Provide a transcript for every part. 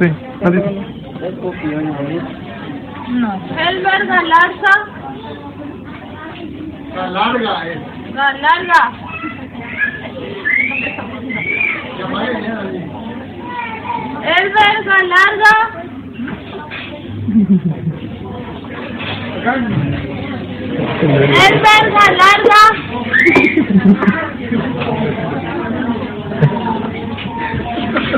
Sí, adiós. No. Helber Galarza. Galarga, eh. Galarga. Elber Galarga. Elber Galarga.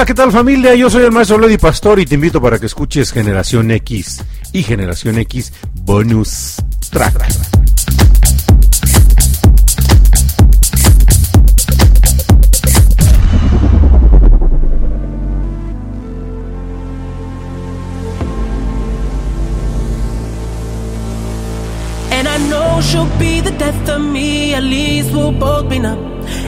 Hola, ¿qué tal familia? Yo soy el maestro Lady Pastor y te invito para que escuches Generación X y Generación X Bonus Track. The death of me, at least we'll both be numb.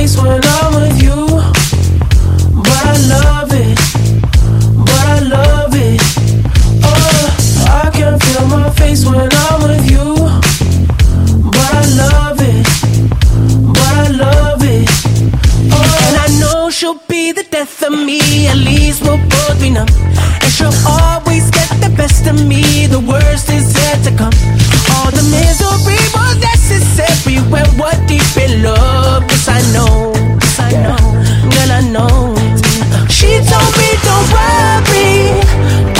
place when I'm with you. But I love it, but I love it. Oh, I can feel my face when I'm with you. But I love it, but I love it. Oh, and I know she'll be the death of me. At least we'll both be numb. And she'll always get the best of me. The worst is yet to come all the misery was necessary when we're deep in love. Yes, I know, yes, I know, girl, I know. She told me, don't worry.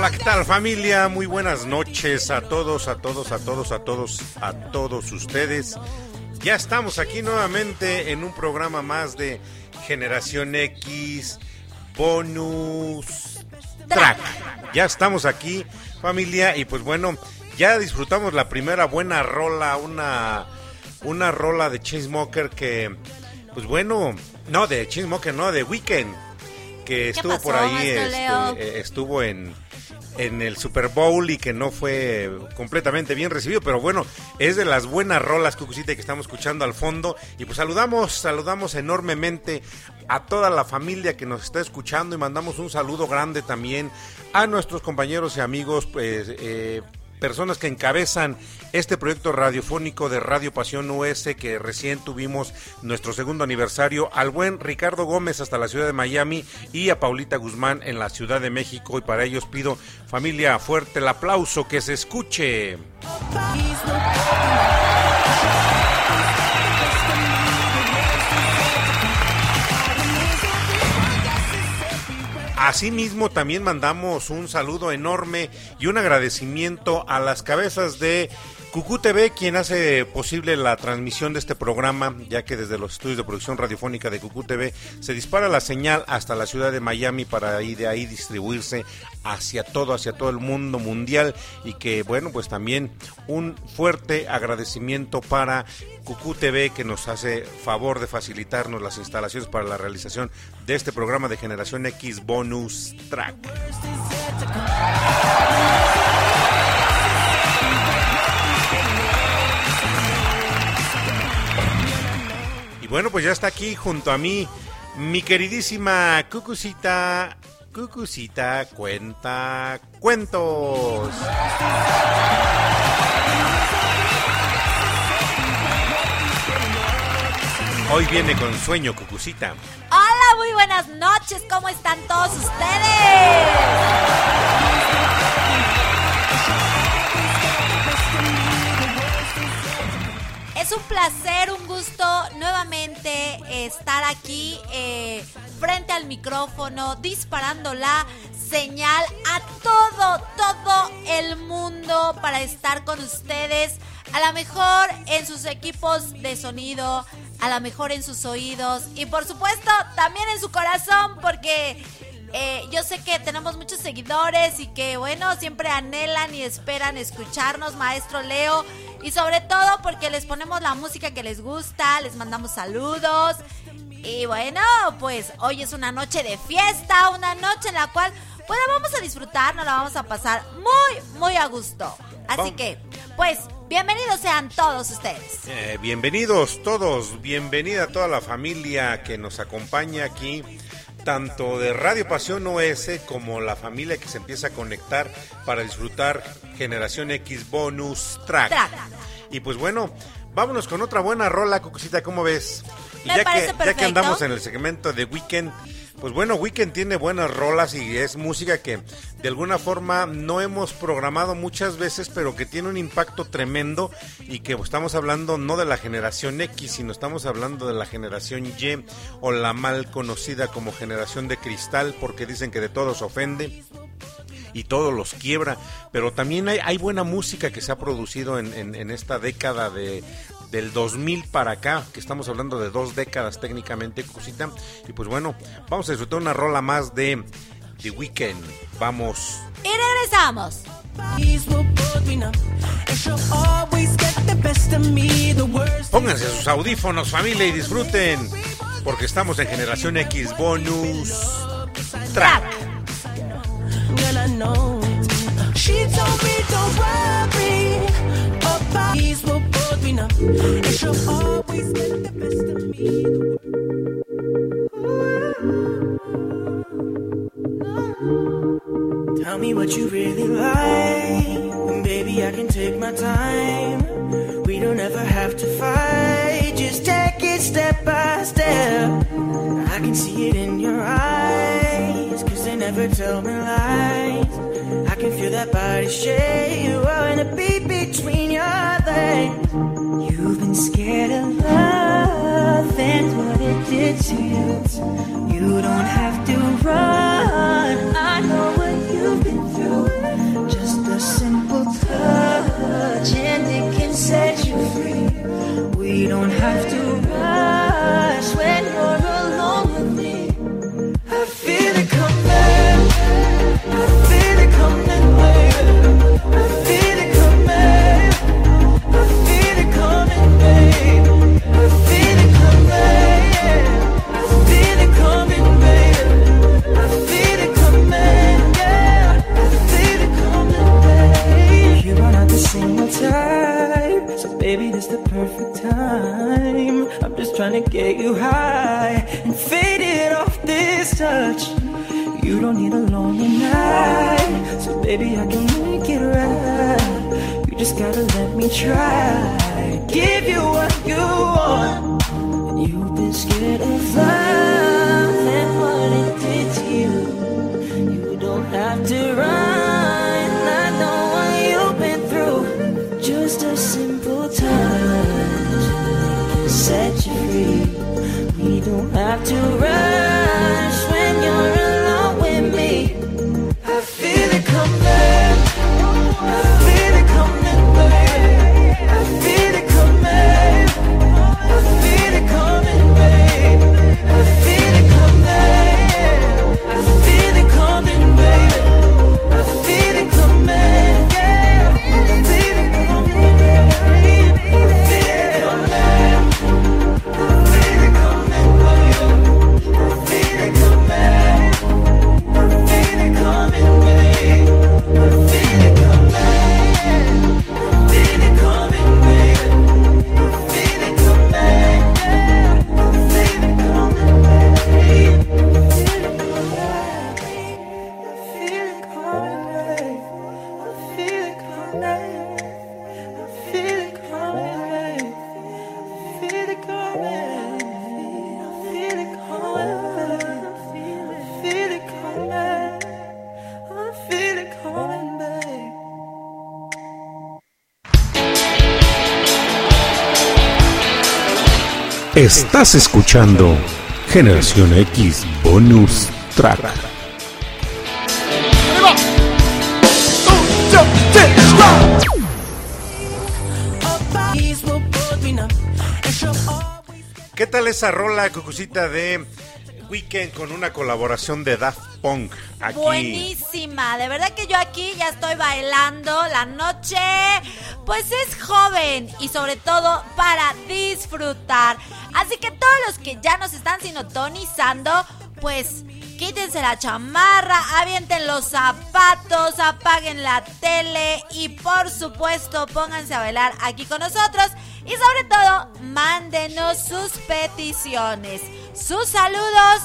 Hola, ¿qué tal familia? Muy buenas noches a todos, a todos, a todos, a todos, a todos ustedes. Ya estamos aquí nuevamente en un programa más de Generación X Bonus Track. Ya estamos aquí familia y pues bueno, ya disfrutamos la primera buena rola, una, una rola de Chainsmoker que pues bueno, no de Chainsmoker, no, de Weekend que estuvo pasó, por ahí, este, eh, estuvo en, en el Super Bowl y que no fue completamente bien recibido, pero bueno, es de las buenas rolas, Cucucita, que estamos escuchando al fondo. Y pues saludamos, saludamos enormemente a toda la familia que nos está escuchando y mandamos un saludo grande también a nuestros compañeros y amigos, pues, eh, personas que encabezan este proyecto radiofónico de Radio Pasión US que recién tuvimos nuestro segundo aniversario, al buen Ricardo Gómez hasta la ciudad de Miami y a Paulita Guzmán en la Ciudad de México y para ellos pido familia fuerte el aplauso que se escuche. Asimismo, también mandamos un saludo enorme y un agradecimiento a las cabezas de Cucú TV, quien hace posible la transmisión de este programa, ya que desde los estudios de producción radiofónica de Cucú TV se dispara la señal hasta la ciudad de Miami para ahí de ahí distribuirse hacia todo, hacia todo el mundo mundial y que bueno, pues también un fuerte agradecimiento para Cucú TV que nos hace favor de facilitarnos las instalaciones para la realización de este programa de Generación X Bonus Track. Y bueno, pues ya está aquí junto a mí mi queridísima Cucucita. Cucucita cuenta cuentos. Hoy viene con sueño, Cucucita. Hola, muy buenas noches. ¿Cómo están todos ustedes? Es un placer, un gusto nuevamente estar aquí eh, frente al micrófono, disparando la señal a todo, todo el mundo para estar con ustedes. A lo mejor en sus equipos de sonido, a lo mejor en sus oídos y por supuesto también en su corazón porque eh, yo sé que tenemos muchos seguidores y que bueno, siempre anhelan y esperan escucharnos, maestro Leo. Y sobre todo porque les ponemos la música que les gusta, les mandamos saludos. Y bueno, pues hoy es una noche de fiesta, una noche en la cual pues la vamos a disfrutar, nos la vamos a pasar muy, muy a gusto. Así que, pues, bienvenidos sean todos ustedes. Eh, bienvenidos todos, bienvenida a toda la familia que nos acompaña aquí, tanto de Radio Pasión OS como la familia que se empieza a conectar para disfrutar Generación X Bonus Track. Track. Y pues bueno, vámonos con otra buena rola, Cucucita, ¿cómo ves? Y Me ya, que, ya que andamos en el segmento de Weekend, pues bueno, Weekend tiene buenas rolas y es música que de alguna forma no hemos programado muchas veces, pero que tiene un impacto tremendo y que estamos hablando no de la generación X, sino estamos hablando de la generación Y o la mal conocida como generación de cristal, porque dicen que de todos ofende y todos los quiebra, pero también hay, buena música que se ha producido en esta década de del 2000 para acá, que estamos hablando de dos décadas técnicamente, cosita, y pues bueno, vamos a disfrutar una rola más de The Weeknd, vamos. Y regresamos. Pónganse sus audífonos familia y disfruten, porque estamos en Generación X Bonus Track. Girl, I know. She told me don't worry about enough. And she'll always get the best of me. Tell me what you really like. And baby, I can take my time. We don't ever have to fight. Just take it step by step. I can see it in your eyes. Cause they never tell me lies. Can feel that body shake. Oh, and a beat between your legs. You've been scared of love and what it did to you. You don't have to run. I know what you've been through. Just a simple touch and it can set you free. We don't have to perfect time. I'm just trying to get you high and fade it off this touch. You don't need a lonely night, so baby, I can make it right. You just gotta let me try, give you what you want. You've been scared of love have to rush Estás escuchando Generación X Bonus Track. ¿Qué tal esa rola, Cucucita, de Weekend con una colaboración de Daft Punk? Aquí. Buenísima, de verdad que yo aquí ya estoy bailando la noche, pues es joven y sobre todo para disfrutar. Así que todos los que ya nos están sintonizando, pues quítense la chamarra, avienten los zapatos, apaguen la tele y por supuesto pónganse a bailar aquí con nosotros. Y sobre todo mándenos sus peticiones, sus saludos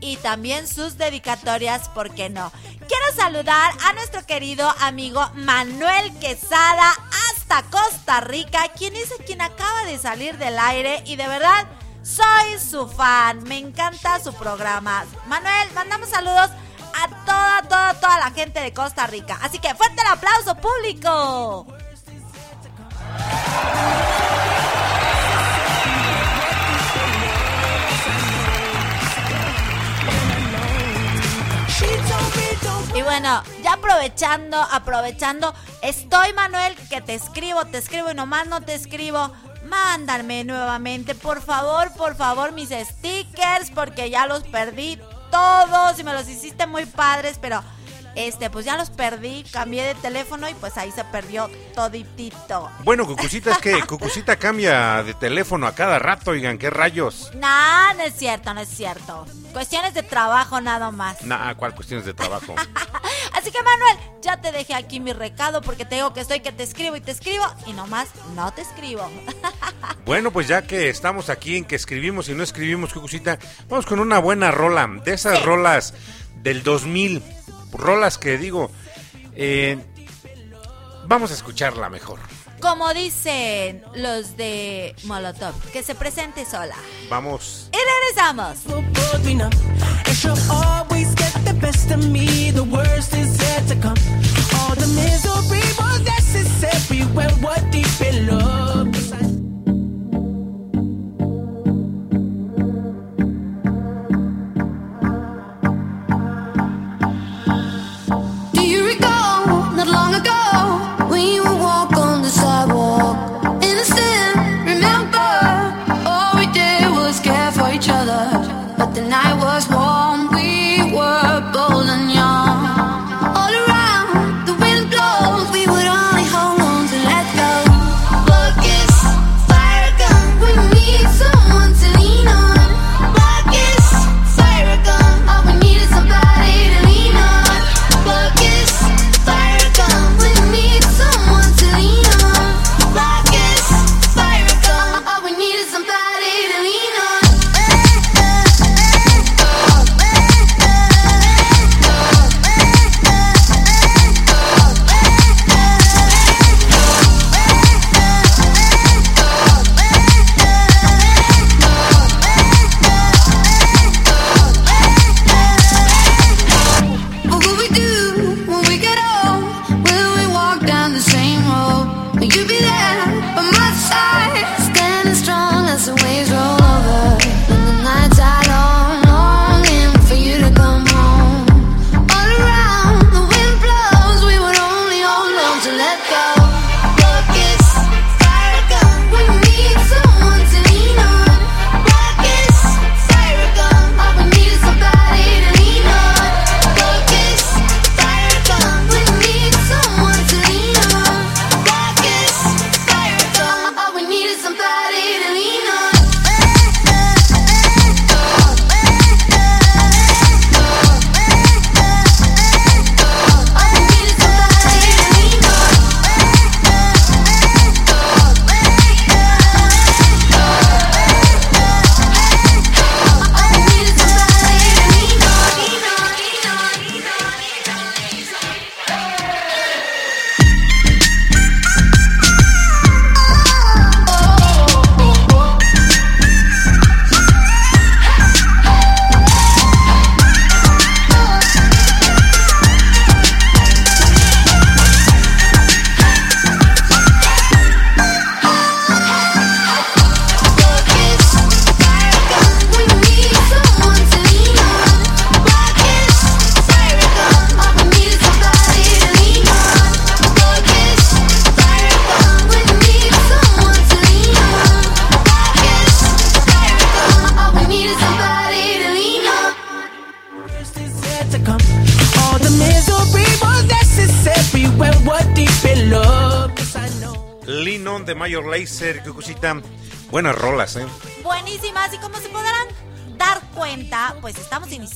y también sus dedicatorias, ¿por qué no? Quiero saludar a nuestro querido amigo Manuel Quesada hasta Costa Rica, quien es quien acaba de salir del aire y de verdad soy su fan, me encanta su programa. Manuel, mandamos saludos a toda, toda, toda la gente de Costa Rica. Así que fuerte el aplauso público. Y bueno, ya aprovechando, aprovechando, estoy Manuel, que te escribo, te escribo y nomás no te escribo. Mándame nuevamente, por favor, por favor, mis stickers, porque ya los perdí todos y me los hiciste muy padres, pero este, pues ya los perdí, cambié de teléfono y pues ahí se perdió toditito. Bueno, Cucucita, es que Cucucita cambia de teléfono a cada rato, oigan, qué rayos. No, no es cierto, no es cierto. Cuestiones de trabajo nada más. Nah, ¿cuál cuestiones de trabajo? Así que Manuel, ya te dejé aquí mi recado porque te digo que estoy que te escribo y te escribo y nomás no te escribo. Bueno, pues ya que estamos aquí en que escribimos y no escribimos, Cucucita, vamos con una buena rola, de esas Sí. rolas del 2000, rolas que digo, eh, vamos a escucharla mejor. Como dicen los de Molotov, que se presente sola. Vamos. Y regresamos.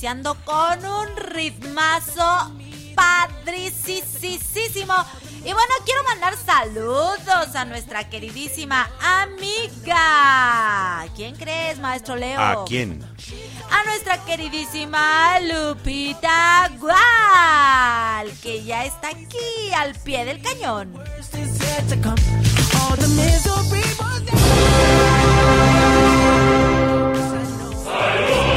con un ritmazo padricísimo. Y bueno, quiero mandar saludos a nuestra queridísima amiga. ¿Quién crees, maestro Leo? ¿A quién? A nuestra queridísima Lupita Gual, que ya está aquí al pie del cañón. ¡Salud!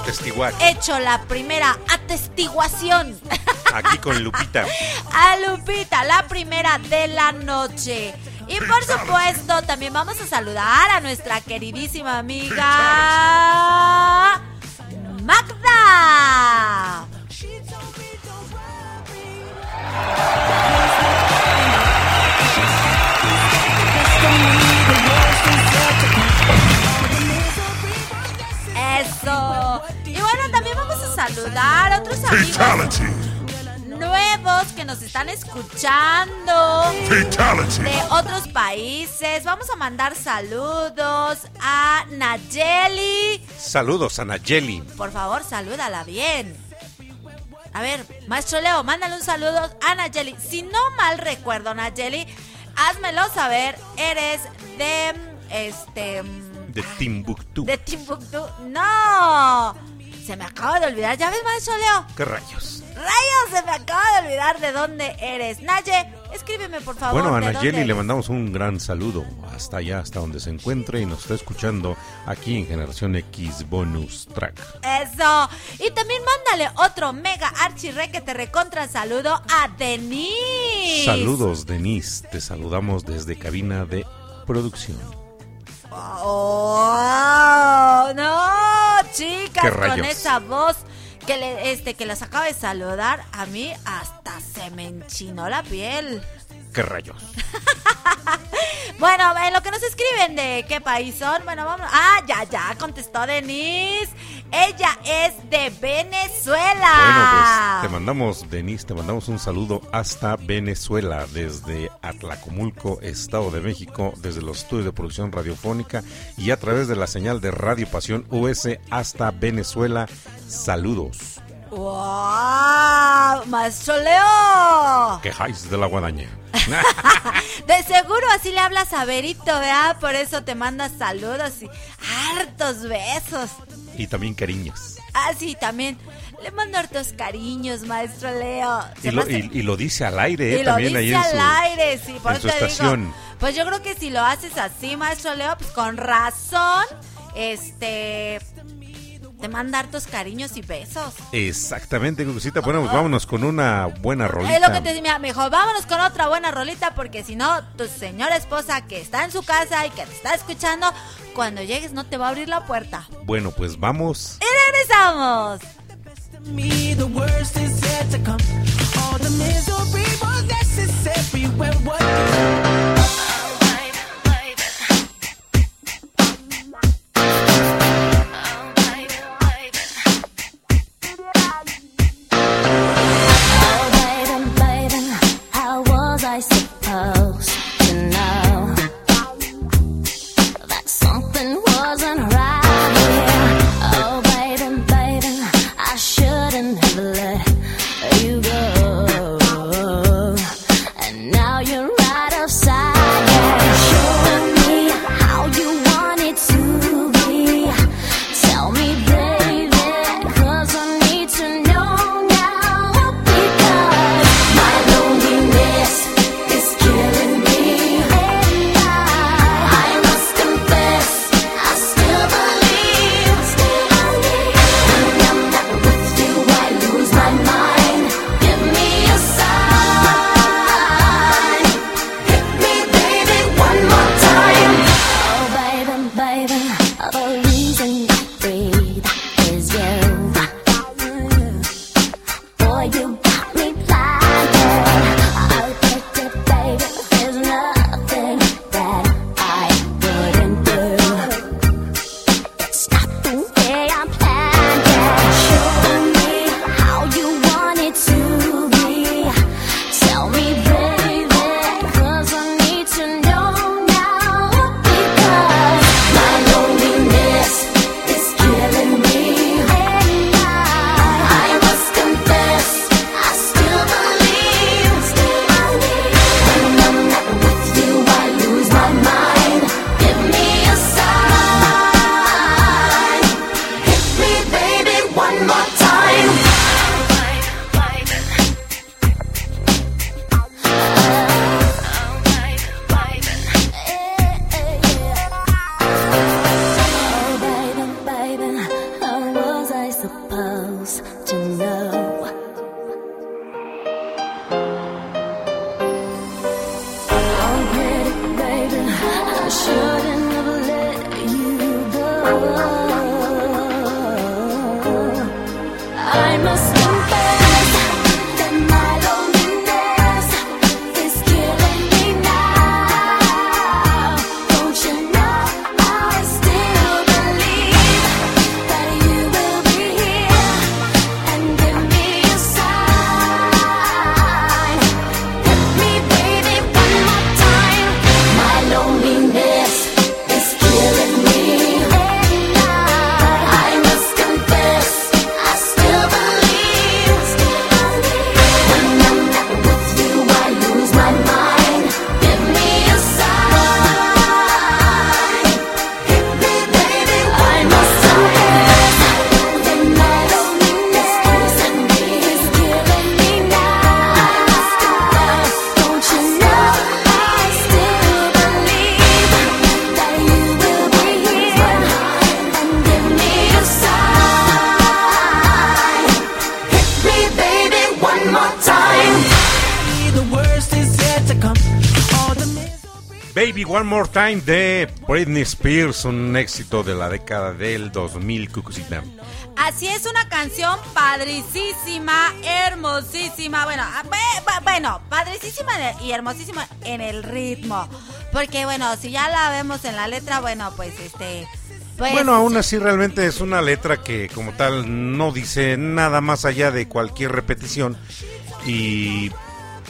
atestiguar. Hecho la primera atestiguación. Aquí con Lupita. A Lupita, la primera de la noche. Y por supuesto, también vamos a saludar a nuestra queridísima amiga Magda. Y bueno, también vamos a saludar a otros amigos nuevos que nos están escuchando de otros países. Vamos a mandar saludos a Nayeli. Saludos a Nayeli. Por favor, salúdala bien. A ver, maestro Leo, mándale un saludo a Nayeli. Si no mal recuerdo, Nayeli, házmelo saber. Eres de este de Timbuktu. De Timbuktu. ¡No! Se me acaba de olvidar. ¿Ya ves, maestro Leo? ¿Qué rayos? ¡Rayos! Se me acaba de olvidar de dónde eres. Naye, escríbeme, por favor. Bueno, a ¿de Nayeli le mandamos un gran saludo hasta allá, hasta donde se encuentre y nos está escuchando aquí en Generación X Bonus Track. Eso. Y también mándale otro mega archirre que te recontra saludo a Denise. Saludos, Denise. Te saludamos desde cabina de producción. Oh, no, chicas, ¿Qué con esa voz que le, este que las acaba de saludar, a mí hasta se me enchinó la piel. ¿Qué rayos? Bueno, en lo que nos escriben de qué país son, bueno, vamos. Ah, ya, ya, contestó Denise. Ella es de Venezuela. Bueno, pues te mandamos, Denise, te mandamos un saludo hasta Venezuela, desde Atlacomulco, Estado de México, desde los estudios de producción radiofónica y a través de la señal de Radio Pasión US hasta Venezuela. Saludos. ¡Wow! ¡Maestro Leo! Quejáis de la guadaña. De seguro así le hablas a Berito, ¿verdad? Por eso te manda saludos y hartos besos. y también cariños. Ah, sí, también. Le mando hartos cariños, maestro Leo. Y lo, hace- y, y lo dice al aire, ¿eh? y lo también dice ahí en al aire, sí, por en eso su te estación. digo. Pues yo creo que si lo haces así, maestro Leo, pues con razón, este, te manda hartos cariños y besos. Exactamente, Cucucita. Bueno, pues vámonos con una buena rolita. Es lo que te decía, mejor vámonos con otra buena rolita porque si no, tu señora esposa que está en su casa y que te está escuchando, cuando llegues no te va a abrir la puerta. Bueno, pues vamos. Y regresamos. More Time de Britney Spears, un éxito de la década del 2000, Cucucita. Así es una canción padricísima, hermosísima. Bueno, a- ve- va- bueno, padricísima y hermosísima en el ritmo. Porque bueno, si ya la vemos en la letra, bueno, pues este. Pues, Bueno, aún así realmente es una letra que como tal no dice nada más allá de cualquier repetición y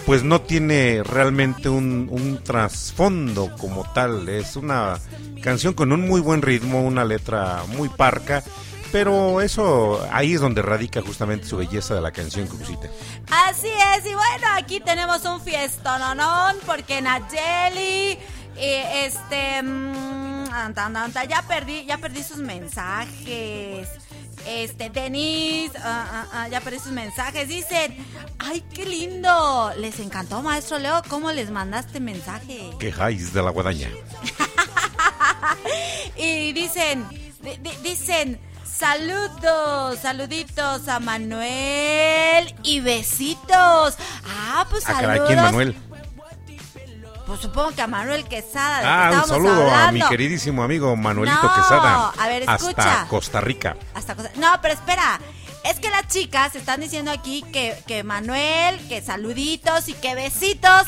pues no tiene realmente un, un trasfondo como tal. Es una canción con un muy buen ritmo, una letra muy parca, pero eso ahí es donde radica justamente su belleza de la canción, Cucucita. Así es, y bueno, aquí tenemos un fiestononón porque Nayeli, eh, este, mm, anta, ya perdí, ya perdí sus mensajes. Este, Denise, ah, ah, ah, ya sus mensajes. Dicen, ay, qué lindo. Les encantó, maestro Leo, cómo les mandaste mensaje. Quejáis de la guadaña. Y dicen, di- di- dicen, saludos, saluditos a Manuel y besitos. Ah, pues Ah, saludos. caray, ¿quién, Manuel? Pues supongo que a Manuel Quesada. que Ah, un estábamos saludo a mi queridísimo amigo Manuelito No, Quesada. a ver, Hasta escucha. Costa Rica. Hasta cosa- No, pero espera. Es que las chicas están diciendo aquí que, que Manuel, que saluditos y que besitos.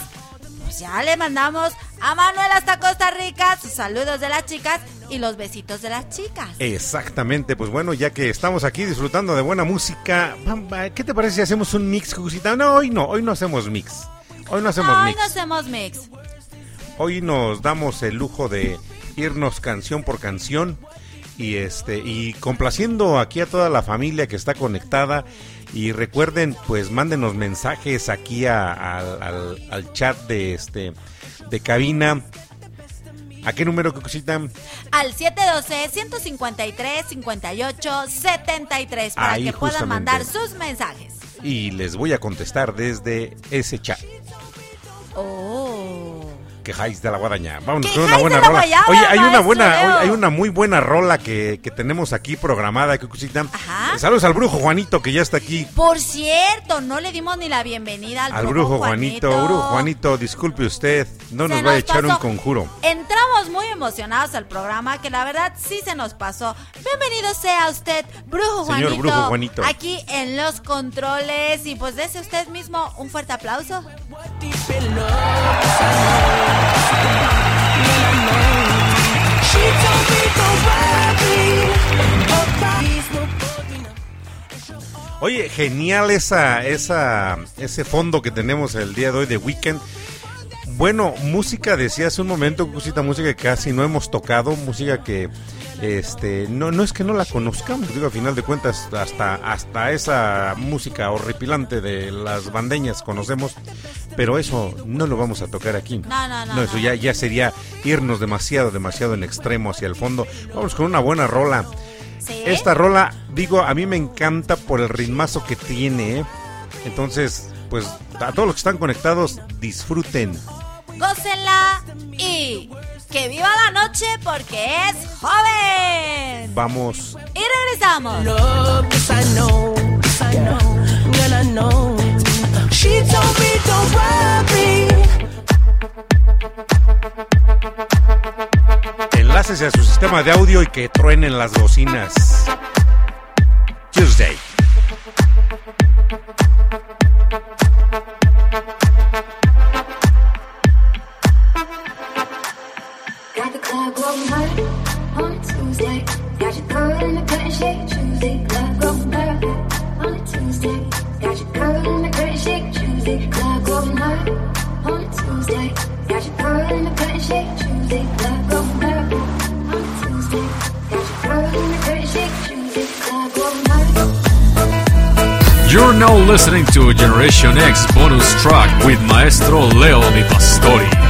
Pues ya le mandamos a Manuel hasta Costa Rica sus saludos de las chicas y los besitos de las chicas. Exactamente, pues bueno, ya que estamos aquí disfrutando de buena música, ¿qué te parece si hacemos un mix, Cucucita? No, hoy no, hoy no hacemos mix. Hoy no hacemos Hoy mix. no hacemos mix. Hoy nos damos el lujo de irnos canción por canción y este y complaciendo aquí a toda la familia que está conectada y recuerden pues mándenos mensajes aquí a- al, al- al chat de este de cabina. ¿A qué número Cucucita? Al 712-153-58-73 para Ahí que puedan justamente. mandar sus mensajes. Y les voy a contestar desde ese chat. Oh. Quejáis de la guadaña. Vamos con una buena rola. guayaba, Oye, hay una buena, oye, hay una muy buena rola que, que tenemos aquí programada, Cucucita. Ajá. Saludos al brujo Juanito que ya está aquí. Por cierto, no le dimos ni la bienvenida al, Al brujo Juanito. Brujo Juanito, disculpe usted, no Se nos vaya a echar un conjuro. Entramos muy emocionados al programa, que la verdad sí se nos pasó. Bienvenido sea usted, Brujo Señor Juanito. Brujo Juanito. Aquí en los controles. Y pues dese usted mismo un fuerte aplauso. Oye, genial esa, esa, ese fondo que tenemos el día de hoy de Weekend. Bueno, música, decía hace un momento, música que casi no hemos tocado, música que este no, no es que no la conozcamos, digo, a final de cuentas, hasta, hasta esa música horripilante de las bandeñas conocemos, pero eso no lo vamos a tocar aquí. No, no, no, eso no. ya, ya sería irnos demasiado, demasiado en extremo hacia el fondo. Vamos con una buena rola. ¿Sí? Esta rola, digo, a mí me encanta por el ritmazo que tiene. ¿eh? Entonces, pues a todos los que están conectados, disfruten. Gócenla y que viva la noche porque es joven. Vamos. Y regresamos. She a su sistema de audio y que truenen las bocinas. Tuesday. You're now listening to Generation X bonus track with Maestro Leo Di Pastori.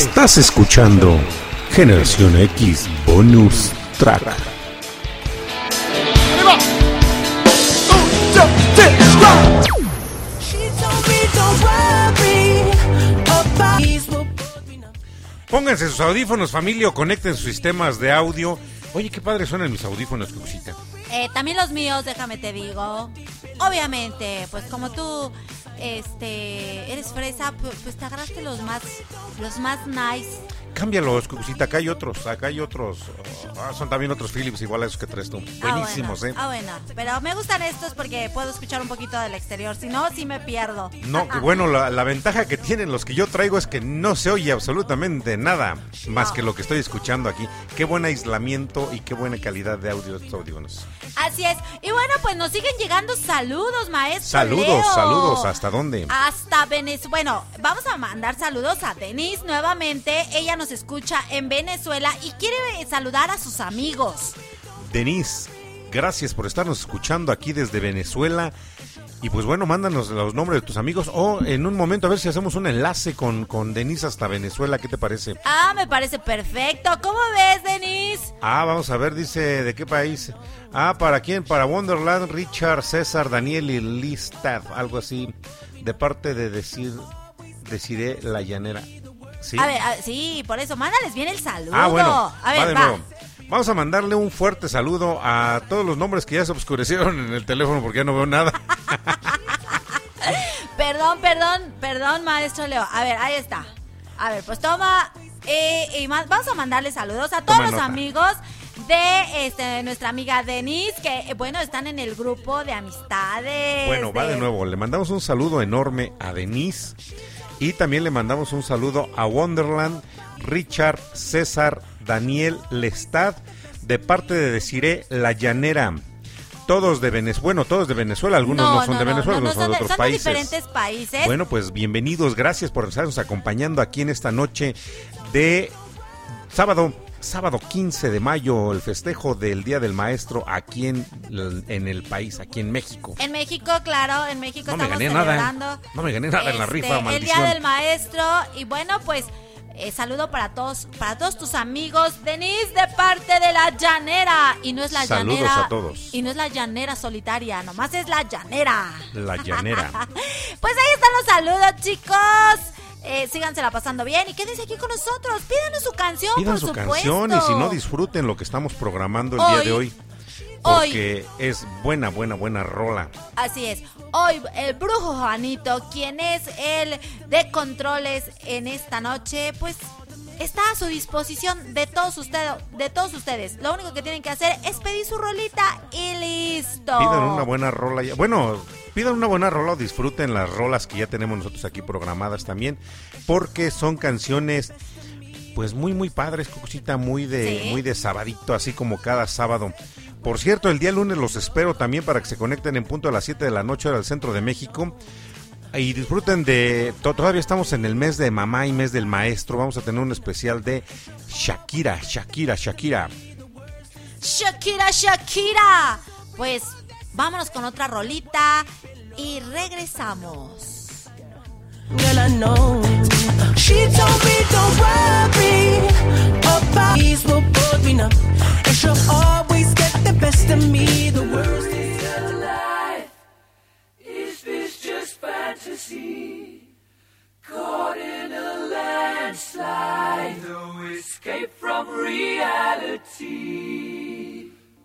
Estás escuchando Generación X Bonus Track. Pónganse sus audífonos, familia, o conecten sus sistemas de audio. Oye, qué padre suenan mis audífonos, Cuxita. Eh, también los míos, déjame te digo. Obviamente, pues como tú este eres fresa, pu- pues te agarraste los más los más nice. Cámbialos, Cuxita, acá hay otros, acá hay otros. Ah, son también otros Philips igual a esos que traes tú. Ah, Buenísimos, bueno. ¿eh? Ah, bueno, pero me gustan estos porque puedo escuchar un poquito del exterior, si no sí me pierdo. No, que bueno, la, la ventaja que tienen los que yo traigo es que no se oye absolutamente nada más No. que lo que estoy escuchando aquí. Qué buen aislamiento y qué buena calidad de audio estos audífonos. Así es. Y bueno, pues nos siguen llegando saludos, maestro. Saludos, Leo. saludos. ¿Hasta dónde? Hasta Venezuela. Bueno, vamos a mandar saludos a Denise nuevamente. Ella nos escucha en Venezuela y quiere saludar a sus amigos. Denise, gracias por estarnos escuchando aquí desde Venezuela. Y pues bueno, mándanos los nombres de tus amigos o en un momento a ver si hacemos un enlace con, con Denise hasta Venezuela. ¿Qué te parece? Ah, me parece perfecto. ¿Cómo ves, Denise? Ah, vamos a ver, dice, ¿de qué país? Ah, ¿para quién? Para Wonderland, Richard, César, Daniel y Listad, algo así, de parte de decir, deciré la llanera. ¿Sí? A ver, a- sí, por eso, mándales bien el saludo. ah, bueno, a ver, va de va. nuevo. Vamos a mandarle un fuerte saludo a todos los nombres que ya se oscurecieron en el teléfono porque ya no veo nada. Perdón, perdón, perdón, maestro Leo. A ver, ahí está. A ver, pues toma. eh, y ma- vamos a mandarle saludos a todos los amigos de este, nuestra amiga Denise, que eh, bueno, están en el grupo de amistades. Bueno, va de nuevo. Le mandamos un saludo enorme a Denise y también le mandamos un saludo a Wonderland, Richard, César, Daniel, Lestad, de parte de Deciré La Llanera. Todos de Venezuela, bueno, todos de Venezuela, algunos no, son de Venezuela, no, algunos son de otros son países. diferentes países. Bueno, pues bienvenidos, gracias por estarnos acompañando aquí en esta noche de sábado sábado 15 de mayo, el festejo del Día del Maestro aquí en, en el país, aquí en México. En México, claro, en México No me estamos gané nada, ¿eh? No me gané nada en la este, rifa, El maldición. Día del Maestro. Y bueno, pues eh, saludo para todos, para todos tus amigos. Denise de parte de la llanera. Y no es la Saludos llanera. a todos. Y no es la llanera solitaria, nomás es la llanera. La llanera. Pues ahí están los saludos, chicos. Eh, sígansela pasando bien y quédense aquí con nosotros. Pídanos su canción, Pidan por su supuesto. canción y si no disfruten lo que estamos programando el día de hoy. hoy- Porque es buena, buena, buena rola. Así es. Hoy el brujo Juanito, quien es el de controles en esta noche, pues está a su disposición de todos ustedes, de todos ustedes. Lo único que tienen que hacer es pedir su rolita y listo. Pidan una buena rola. ya- Bueno, pidan una buena rola o disfruten las rolas que ya tenemos nosotros aquí programadas también. Porque son canciones, pues muy, muy padres, Cucuchita, muy de, Sí. muy de sabadito, así como cada sábado. Por cierto, el día lunes los espero también para que se conecten en punto a las 7 de la noche hora del centro de México. Y disfruten de. to- Todavía estamos en el mes de mamá y mes del maestro. Vamos a tener un especial de Shakira, Shakira, Shakira. Shakira, Shakira. Pues vámonos con otra rolita y regresamos. Caught in a landslide. No escape from reality.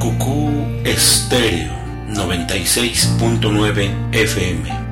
Cucú Estéreo 96.9 FM.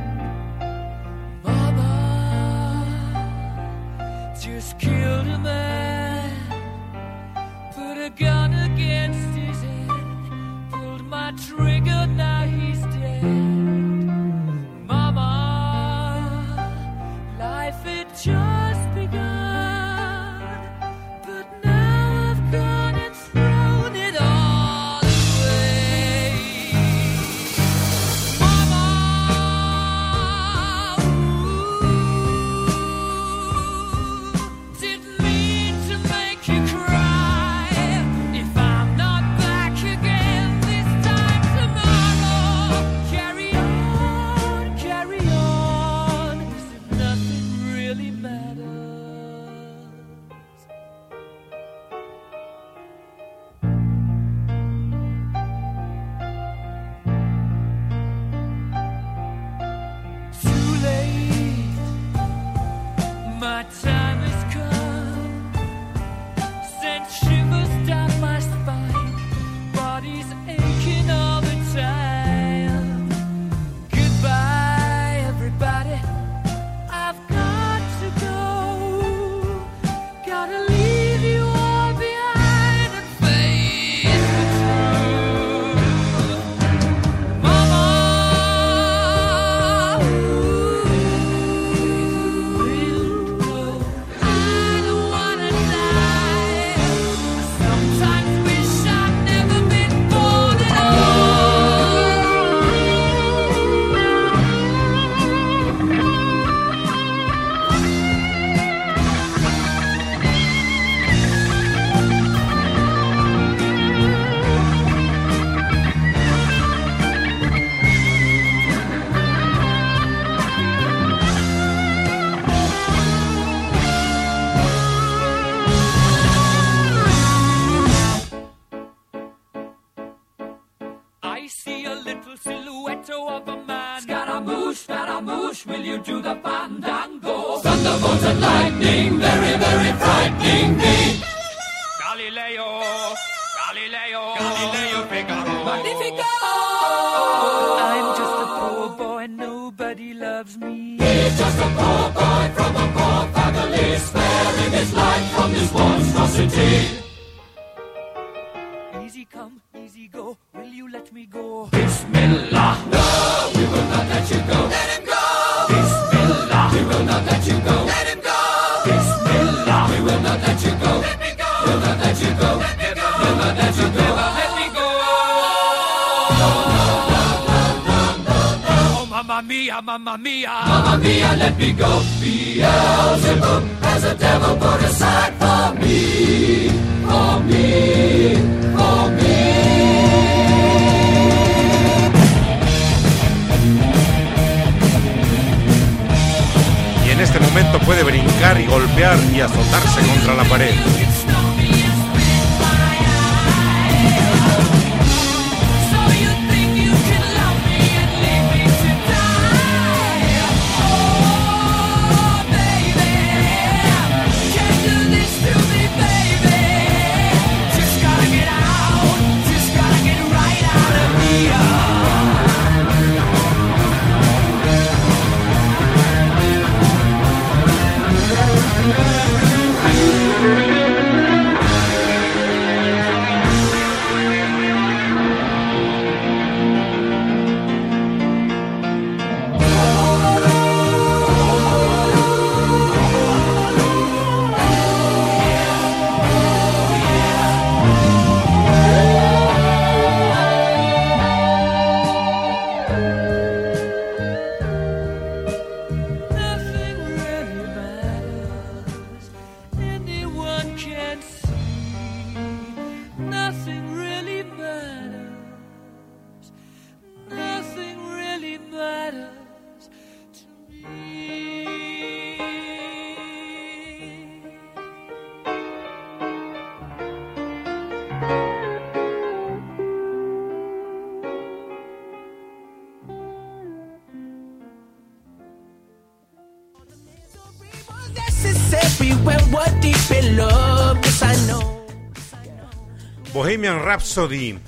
Rhapsody,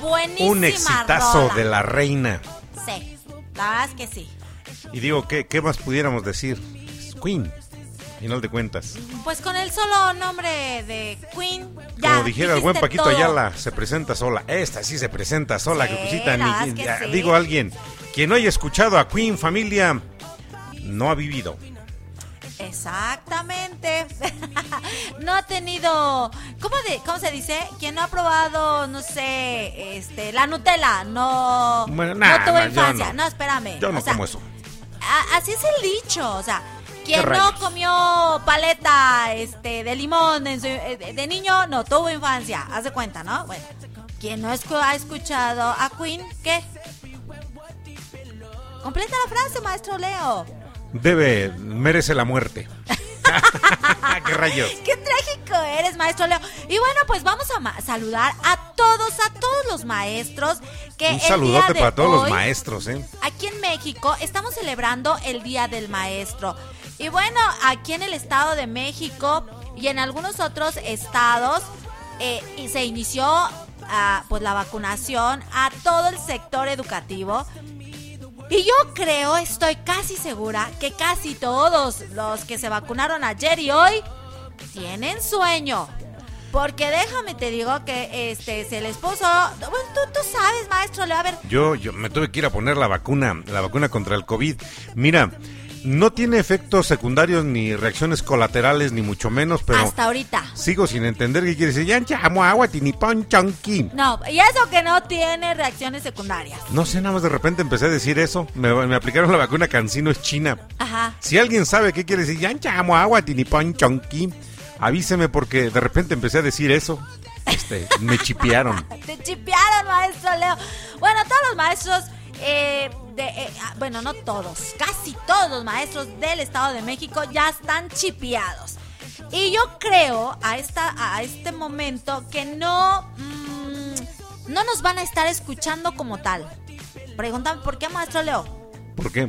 Buenísima un exitazo rola. de la reina. Sí, la verdad es que sí. Y digo, ¿qué, qué más pudiéramos decir? Es Queen, final de cuentas. Pues con el solo nombre de Queen, ya. Como dijera el buen Paquito todo. Ayala, se presenta sola. Esta sí se presenta sola, Sí, la ni- es que ya, sí. Digo a alguien, quien no haya escuchado a Queen, familia, no ha vivido. Exactamente. no ha tenido. ¿cómo, de, ¿Cómo se dice? Quien no ha probado, no sé, este, la Nutella, no, Bueno, nah, no tuvo nah, infancia. no. espérame. Yo no O sea, como eso. a- así es el dicho, o sea, quien ¿Qué no comió paleta este, de limón en su- eh, de de niño no tuvo infancia, haz de cuenta, ¿no? Bueno, quien no escu- ha escuchado a Queen, ¿qué? Completa la frase, maestro Leo. Debe, merece la muerte. ¿Qué rayos? Qué trágico eres, maestro Leo. Y bueno, pues vamos a saludar a todos, a todos los maestros que Un el saludote día de para todos los maestros, ¿eh? Aquí en México estamos celebrando el Día del Maestro. Y bueno, aquí en el Estado de México y en algunos otros estados eh, y se inició ah, pues la vacunación a todo el sector educativo. Y yo creo, estoy casi segura que casi todos los que se vacunaron ayer y hoy tienen sueño. Porque déjame te digo que este si el esposo, bueno, tú, tú sabes, maestro, Leo, a ver, Yo, yo me tuve que ir a poner la vacuna, la vacuna contra el COVID. Mira, no tiene efectos secundarios ni reacciones colaterales, ni mucho menos, pero hasta ahorita. sigo sin entender qué quiere decir. Yancha, amo agua, tinipón, chonqui. No, y eso que no tiene reacciones secundarias. No sé, nada más de repente empecé a decir eso. Me, me aplicaron la vacuna Cancino es China. Ajá. Si alguien sabe qué quiere decir, yancha, amo agua, tinipón, chonqui, avíseme porque de repente empecé a decir eso. Este, me chipearon. Te chipearon, maestro Leo. Bueno, todos los maestros, eh, de, eh, ah, bueno, no todos, casi todos los maestros del Estado de México ya están chipeados. Y yo creo a, esta, a este momento que no, mm, no nos van a estar escuchando como tal. Preguntan, ¿por qué, maestro Leo? ¿Por qué?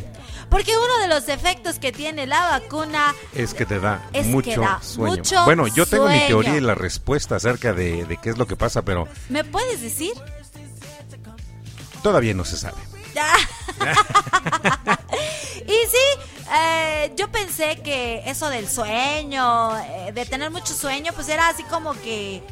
Porque uno de los efectos que tiene la vacuna Es que te da que mucho da sueño. mucho bueno, yo tengo mi teoría y la respuesta acerca de, de qué es lo que pasa, pero ¿Me puedes decir? todavía no se sabe. y sí, eh, yo pensé que eso del sueño, eh, de tener mucho sueño, pues era así como que,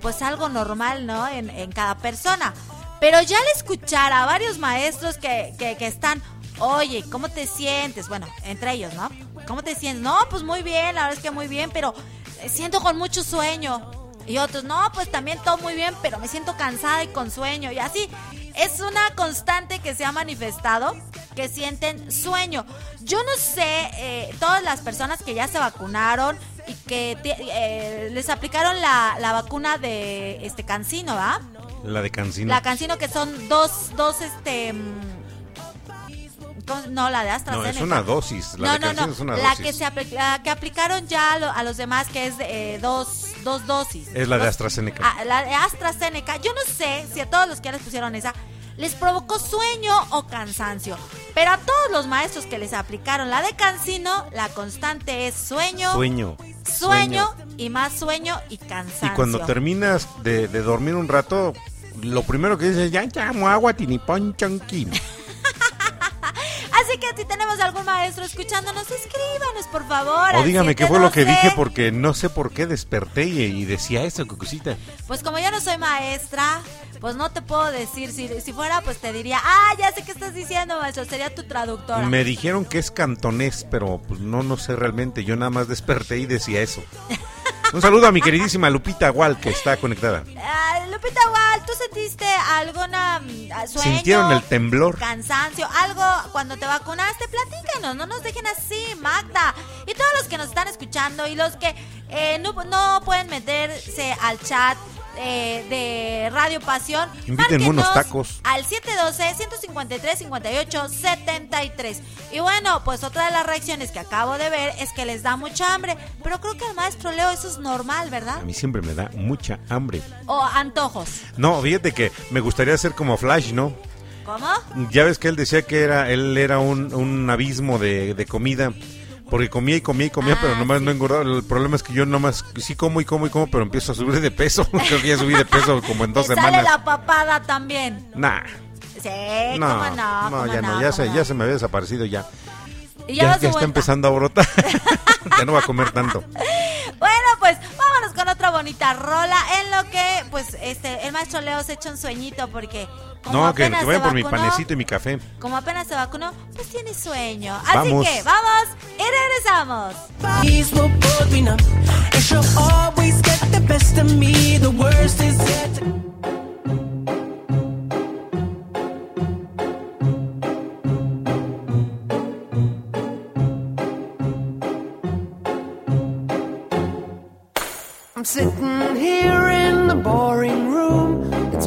pues algo normal, ¿no? En, en cada persona. Pero ya al escuchar a varios maestros que, que, que están, oye, ¿cómo te sientes? Bueno, entre ellos, ¿no? ¿Cómo te sientes? No, pues muy bien, la verdad es que muy bien, pero siento con mucho sueño. Y otros, no, pues también todo muy bien, pero me siento cansada y con sueño. Y así, es una constante que se ha manifestado, que sienten sueño. Yo no sé, eh, todas las personas que ya se vacunaron y que eh, les aplicaron la, la vacuna de este cancino, ¿va? La de Cancino. La cancino que son dos, dos, este... No, la de no, AstraZeneca. es una dosis. La no, no, no. es una La dosis. que, se la que aplicaron ya a, lo- a los demás, que es de, eh, dos, dos dosis. Es la de AstraZeneca. Ah, la de AstraZeneca. Yo no sé si a todos los que ya les pusieron esa les provocó sueño o cansancio. Pero a todos los maestros que les aplicaron la de Cancino, la constante es sueño, Sueño. sueño y más sueño y cansancio. Y cuando terminas de, de dormir un rato, lo primero que dices, ya llamo agua tiniponchonquín. Así que si tenemos algún maestro escuchándonos, escríbanos, por favor. O dígame qué fue lo que 712. dije porque no sé por qué desperté y, y decía eso, cosita. Pues como yo no soy maestra, pues no te puedo decir. Si, si fuera, pues te diría, ah, ya sé qué estás diciendo, maestro. Sería tu traductora. Me dijeron que es cantonés, pero pues no, no sé realmente. Yo nada más desperté y decía eso. Un saludo a mi queridísima Lupita Wal, que está conectada. Lupita Wal, ¿tú sentiste alguna mm, sueño? ¿Sintieron el temblor? Cansancio, algo cuando te vacunaste, platícanos, no nos dejen así, Magda. Y todos los que nos están escuchando y los que eh, no, no pueden meterse al chat eh, de Radio Pasión, Invítenme unos tacos. Al 712-153-58-73. Y bueno, pues otra de las reacciones que acabo de ver es que les da mucha hambre, pero creo que al maestro Leo eso es normal, ¿verdad? A mí siempre me da mucha hambre. O antojos. No, fíjate que me gustaría ser como Flash, ¿no? ¿Cómo? Ya ves que él decía que era él era un, un abismo de, de comida. Porque comía y comía y comía, Ah, pero nomás sí. no engordaba. El problema es que yo nomás sí como y como y como, pero empiezo a subir de peso. Creo que ya subí de peso como en dos Te sale semanas. la papada también. Nah, Sí, no, cómo no, cómo ya no, no, ya se, no. ya se me había desaparecido ya. Y Ya, ya, ya está empezando a brotar. ya no va a comer tanto. Bueno, pues vámonos con otra bonita rola en lo que, pues, este, el maestro Leo se echa un sueñito porque como No, que, que vayan por mi panecito y mi café. Como apenas se vacunó, pues tiene sueño. Así Vamos. que vamos y regresamos. These will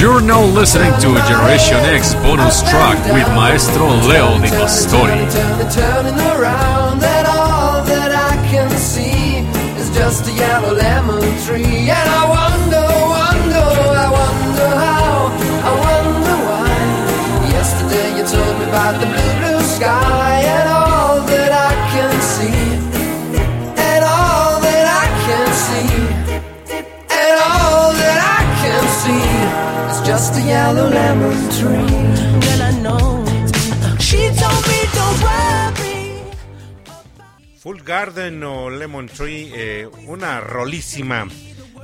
You're now listening to a Generation X bonus track with Maestro Leo Di Pastori. Just a yellow lemon tree. And I Full Garden o Lemon Tree, eh, una rolísima.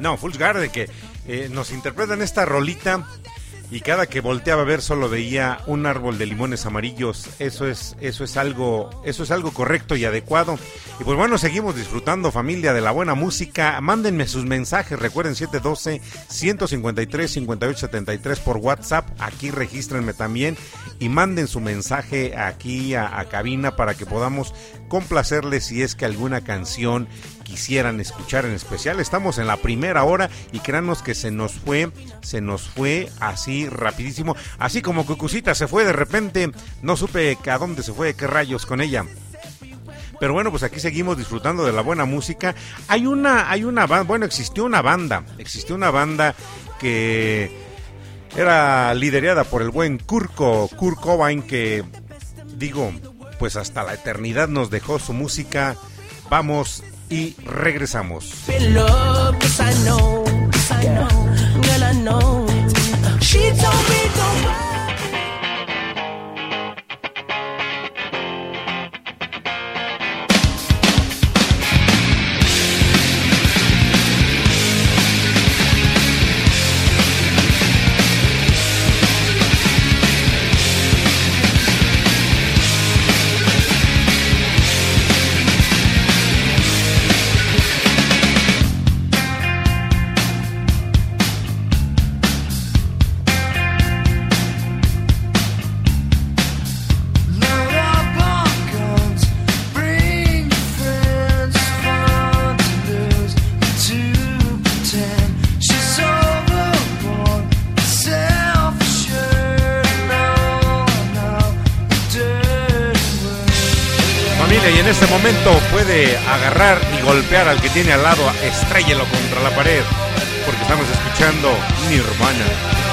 No, Full Garden que eh, nos interpretan esta rolita y cada que volteaba a ver solo veía un árbol de limones amarillos. Eso es, eso es algo, eso es algo correcto y adecuado. Y pues bueno, seguimos disfrutando familia de la buena música. Mándenme sus mensajes, recuerden 712 153 5873 por WhatsApp. Aquí regístrenme también y manden su mensaje aquí a, a cabina para que podamos complacerles si es que alguna canción quisieran escuchar en especial. Estamos en la primera hora y créanos que se nos fue, se nos fue así rapidísimo, así como Cucucita se fue de repente, no supe a dónde se fue, qué rayos con ella. Pero bueno, pues aquí seguimos disfrutando de la buena música. Hay una, hay una banda, bueno, existió una banda, existió una banda que era liderada por el buen Kurko, Kurt Cobain, que digo, pues hasta la eternidad nos dejó su música. Vamos y regresamos. Tiene al lado, estrellelo contra la pared, porque estamos escuchando Nirvana.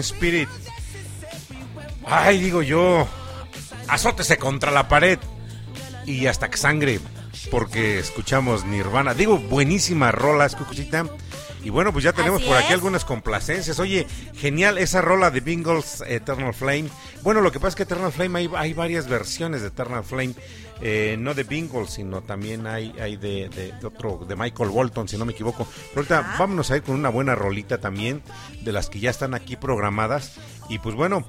Spirit. Ay, digo yo, azótese contra la pared y hasta que sangre, porque escuchamos Nirvana. Digo, buenísima rola, escuchita. Y bueno, pues ya tenemos Así por aquí es. algunas complacencias. Oye, genial esa rola de Bingles Eternal Flame. Bueno, lo que pasa es que Eternal Flame hay, hay varias versiones de Eternal Flame. Eh, no de Bingles, sino también hay, hay de, de- de otro, de Michael Bolton, si no me equivoco. Pero ahorita vámonos a ir con una buena rolita también, de las que ya están aquí programadas. Y pues bueno,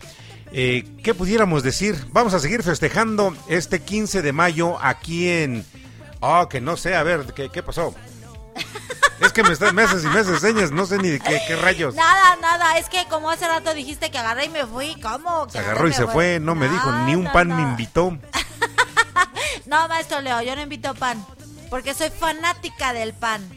eh, ¿qué pudiéramos decir? Vamos a seguir festejando este 15 de mayo aquí en... Oh, que no sé, a ver, ¿qué, qué pasó? Es que me, estás, me haces y me haces señas, no sé ni de qué, qué rayos. Nada, nada, es que como hace rato dijiste que agarré y me fui, ¿cómo? Se agarró y se fue, no me dijo, ni un pan me invitó. No, maestro Leo, yo no invito pan, porque soy fanática del pan.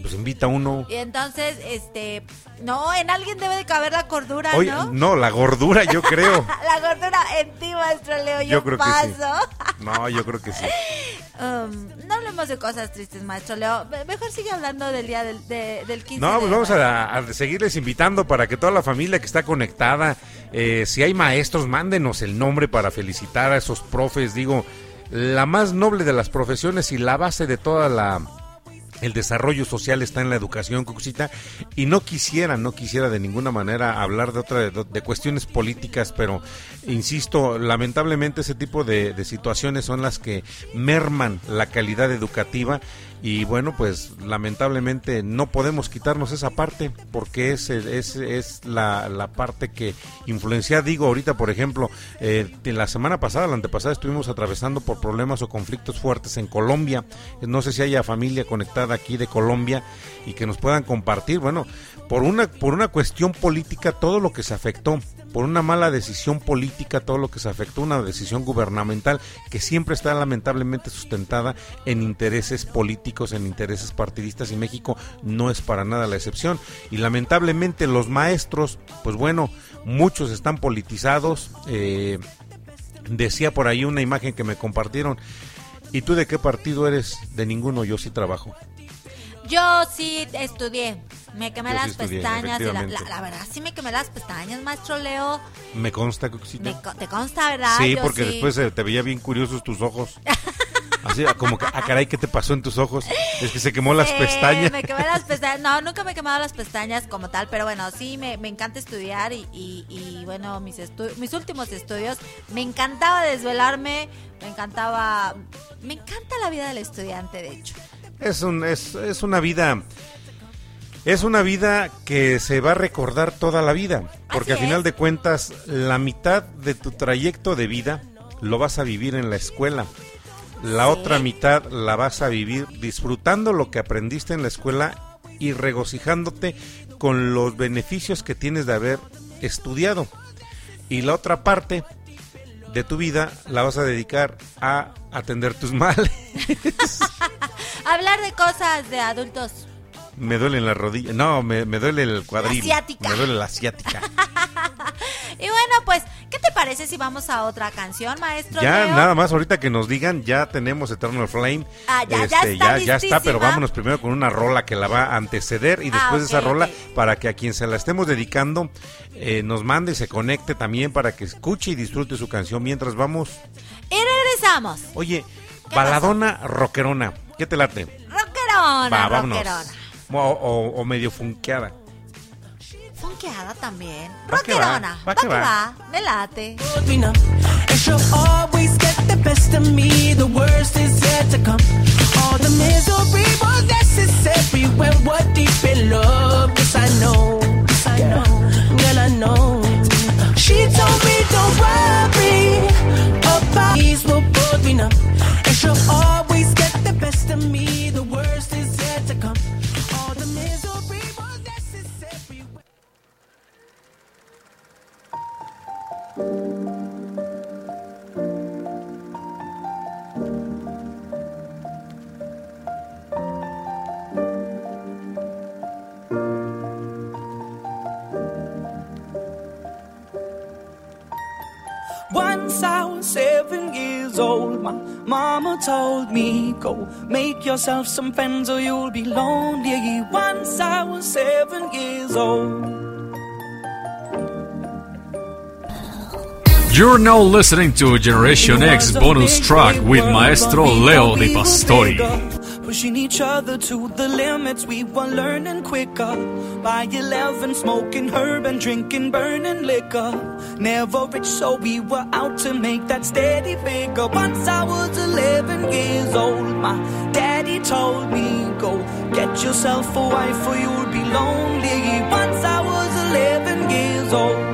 Pues invita uno. Y entonces, este, no, en alguien debe de caber la cordura, Oye, ¿no? no, la gordura yo creo. La gordura en ti, maestro Leo, yo, Yo creo que sí. paso. No, yo creo que sí. Um, no hablemos de cosas tristes, maestro Leo. Me- Mejor sigue hablando del día del, de- del 15 No, pues de vamos a seguirles invitando para que toda la familia que está conectada, eh, si hay maestros, mándenos el nombre para felicitar a esos profes. Digo, la más noble de las profesiones y la base de toda la el desarrollo social está en la educación, Cucucita, y no quisiera, no quisiera de ninguna manera hablar de otra de, cuestiones políticas, pero insisto, lamentablemente ese tipo de situaciones son las que merman la calidad educativa y bueno, pues lamentablemente no podemos quitarnos esa parte porque es, es, es la, la parte que influencia, digo ahorita por ejemplo, eh, la semana pasada, la antepasada estuvimos atravesando por problemas o conflictos fuertes en Colombia, no sé si haya familia conectada aquí de Colombia y que nos puedan compartir, bueno, por una, por una cuestión política todo lo que se afectó, por una mala decisión política todo lo que se afectó, una decisión gubernamental que siempre está lamentablemente sustentada en intereses políticos, en intereses partidistas y México no es para nada la excepción. Y lamentablemente los maestros, pues bueno, muchos están politizados. eh, decía por ahí una imagen que me compartieron. ¿Y tú de qué partido eres? De ninguno, yo sí trabajo. Yo sí estudié. Me quemé Yo sí las estudié, pestañas. Y la, la- efectivamente. la verdad, sí me quemé las pestañas, maestro Leo. Me consta. Me ¿Te consta, verdad? Sí, Yo porque sí. después te veía bien curiosos tus ojos. Así, como que, ah, caray, ¿qué te pasó en tus ojos? Es que se quemó las pestañas. Me quemé las pestañas. No, nunca me he quemado las pestañas como tal, pero bueno, sí, me, me encanta estudiar y, y- y, bueno, mis, estu- mis últimos estudios, me encantaba desvelarme, me encantaba... Me encanta la vida del estudiante, de hecho. Es, un, es, es una vida. Es una vida que se va a recordar toda la vida. Porque Así a final es. de cuentas, la mitad de tu trayecto de vida lo vas a vivir en la escuela. La Sí. otra mitad la vas a vivir disfrutando lo que aprendiste en la escuela y regocijándote con los beneficios que tienes de haber estudiado. Y la otra parte de tu vida la vas a dedicar a atender tus males. Hablar de cosas de adultos. Me duele la rodilla. No, me, me duele el cuadril. La ciática. Me duele la ciática. Y bueno, pues, ¿qué te parece si vamos a otra canción, maestro? ya, Leo? nada más, ahorita que nos digan, ya tenemos Eternal Flame. Este, Ah, ya, ya está ya, ya está, pero vámonos primero con una rola que la va a anteceder y Ah, después de esa rola, para que a quien se la estemos dedicando, eh, nos mande y se conecte también para que escuche y disfrute su canción mientras vamos. Y regresamos. Oye, ¿Qué baladona rockerona. ¿Qué te late? Rockerona, Va, vámonos. rockerona. O, o- o medio funkeada. Funkeada también. Va Rockerona. va Va que va. va. Me late. me now. And she'll always get the best of me. The worst is yet to come. All the misery was necessary when we're deep in love. Yes, I know. Yes, I know. Girl, I know. She told me don't worry about these will both be now. And she'll always get the best of me. Once I was seven years old, my mama told me, Go make yourself some friends or you'll be lonely. Once I was seven years old. You're now listening to Generation X bonus track with Maestro Leo Di Pastori. Pushing each other to the limits, we were learning quicker. By 11, smoking herb and drinking burning liquor. Never rich, so we were out to make that steady figure. Once I was 11 years old, my daddy told me, Go get yourself a wife or you'll be lonely. Once I was 11 years old.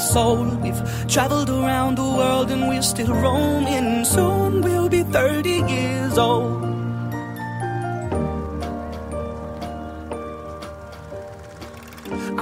sold. We've traveled around the world and we're still roaming. Soon we'll be 30 years old.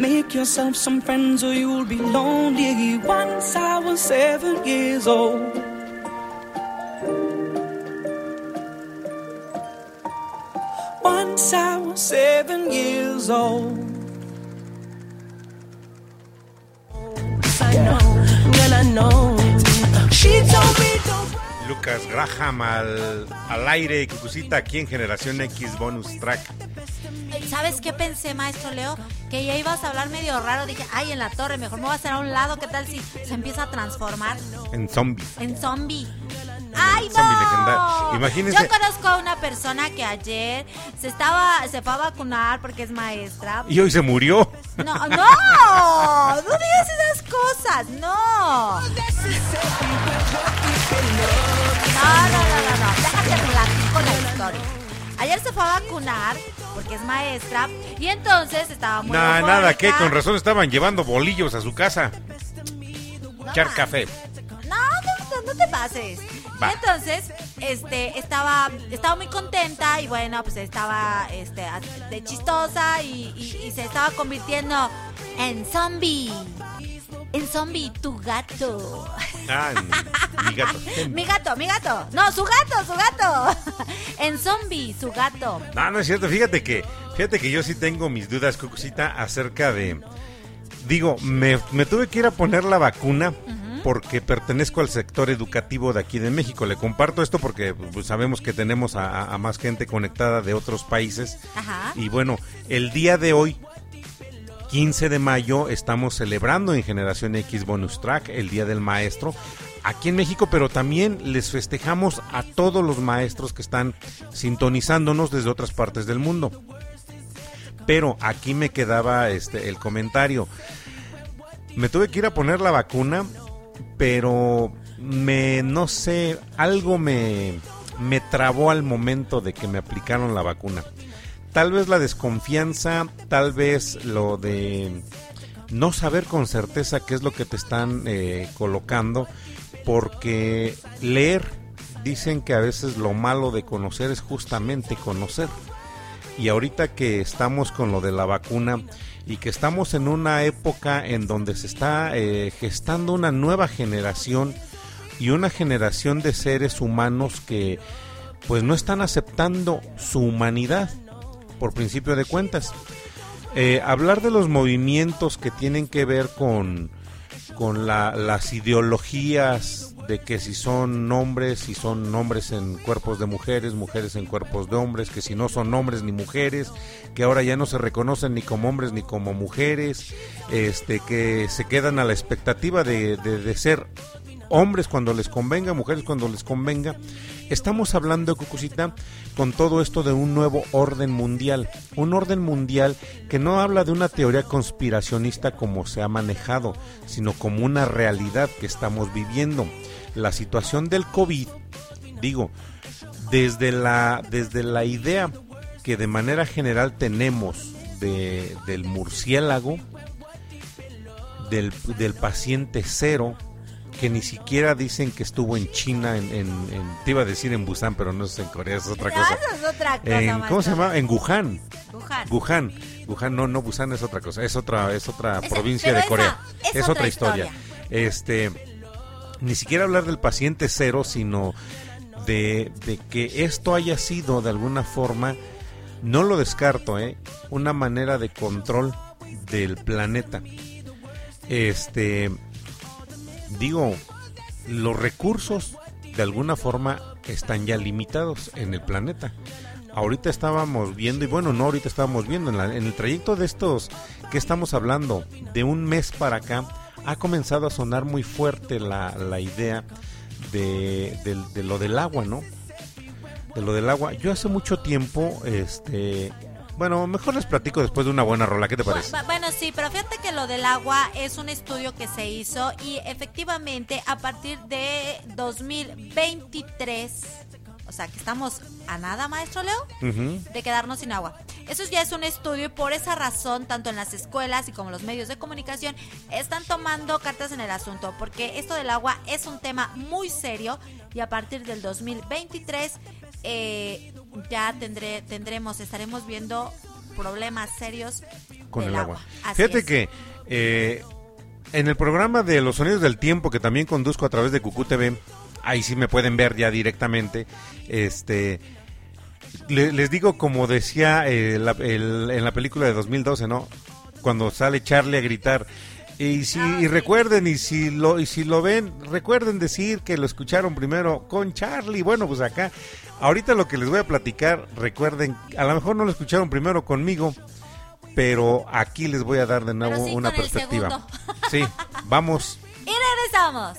make yourself some friends or you'll be lonely. Once I was seven years old. Once I was seven years old. I know, girl, I know. She told me don't. Lucas Graham al, al aire, Cucucita, aquí en Generación X Bonus Track. ¿Sabes qué pensé, maestro Leo? Que ya ibas a hablar medio raro. Dije, ay, en la torre, mejor me voy a hacer a un lado. ¿Qué tal si se empieza a transformar En zombie. en zombie? ¡Ay, no! Imagínense. Yo conozco a una persona que ayer se estaba, se fue a vacunar porque es maestra. Y hoy se murió. No, no, no digas esas cosas, no. No, no, no, no, no. Déjate platico la historia. Ayer se fue a vacunar porque es maestra y entonces estaba muy Nah, nada, que con razón estaban llevando bolillos a su casa. Echar café. No, no, no te pases. Va. Entonces, este, estaba, estaba muy contenta y bueno, pues estaba, este, de chistosa y, y- y se estaba convirtiendo en zombie. En zombie, tu gato. Ah, mi gato. Mi gato, mi gato. No, su gato, su gato. En zombie, su gato. No, no es cierto. Fíjate que, fíjate que yo sí tengo mis dudas, Cucucita, acerca de. Digo, me, me tuve que ir a poner la vacuna porque pertenezco al sector educativo de aquí de México. Le comparto esto porque pues, sabemos que tenemos a, a- a más gente conectada de otros países. Ajá. Y bueno, el día de hoy, 15 de mayo, estamos celebrando en Generación X Bonus Track el Día del Maestro aquí en México, pero también les festejamos a todos los maestros que están sintonizándonos desde otras partes del mundo. Pero aquí me quedaba este el comentario. Me tuve que ir a poner la vacuna, pero me no sé, algo me me trabó al momento de que me aplicaron la vacuna. Tal vez la desconfianza, tal vez lo de no saber con certeza qué es lo que te están eh, colocando, porque leer, dicen que a veces lo malo de conocer es justamente conocer. Y ahorita que estamos con lo de la vacuna y que estamos en una época en donde se está eh, gestando una nueva generación y una generación de seres humanos que pues no están aceptando su humanidad por principio de cuentas. Eh, hablar de los movimientos que tienen que ver con, con la- las ideologías de que si son hombres, si son hombres en cuerpos de mujeres, mujeres en cuerpos de hombres, que si no son hombres ni mujeres, que ahora ya no se reconocen ni como hombres ni como mujeres, este, que se quedan a la expectativa de, de- de ser hombres cuando les convenga, mujeres cuando les convenga. Estamos hablando, Cucucita, con todo esto de un nuevo orden mundial. Un orden mundial que no habla de una teoría conspiracionista como se ha manejado, sino como una realidad que estamos viviendo. La situación del COVID, digo, desde la, desde la idea que de manera general tenemos de, del murciélago, del, del paciente cero, que ni siquiera dicen que estuvo en China, en, en- en- te iba a decir en Busan, pero no es en Corea, es otra cosa. Eso es otra cosa, En- ¿Cómo se llama? En Wuhan. Wuhan. Wuhan. Wuhan, no, no, Busan es otra cosa, es otra, es otra provincia de esa Corea. es Es, otra otra historia. historia. Este, ni siquiera hablar del paciente cero, sino de, de que esto haya sido de alguna forma, no lo descarto, ¿eh? una manera de control del planeta. Este, digo, los recursos de alguna forma están ya limitados en el planeta. Ahorita estábamos viendo, y bueno, no ahorita estábamos viendo, en, la- en el trayecto de estos que estamos hablando, de un mes para acá, ha comenzado a sonar muy fuerte la, la idea de, del- de lo del agua, ¿no? De lo del agua. Yo hace mucho tiempo, este, bueno, mejor les platico después de una buena rola, ¿qué te parece? Bu- Bueno, sí, pero fíjate que lo del agua es un estudio que se hizo y efectivamente a partir de 2023, o sea que estamos a nada, maestro Leo, de quedarnos sin agua. Eso ya es un estudio y por esa razón, tanto en las escuelas y como los medios de comunicación, están tomando cartas en el asunto, porque esto del agua es un tema muy serio y a partir del 2023 eh, ya tendré, tendremos, estaremos viendo problemas serios con del el agua. Fíjate es. que eh, en el programa de Los Sonidos del Tiempo, que también conduzco a través de Cucú TV, ahí sí me pueden ver ya directamente, este... le- les digo, como decía eh, la- el- en la película de 2012, ¿no? Cuando sale Charlie a gritar, y si y recuerden, y si lo y si lo ven, recuerden decir que lo escucharon primero con Charlie. Bueno, pues acá, ahorita lo que les voy a platicar, recuerden, a lo mejor no lo escucharon primero conmigo, pero aquí les voy a dar de nuevo sí una perspectiva. Sí, vamos. Y regresamos.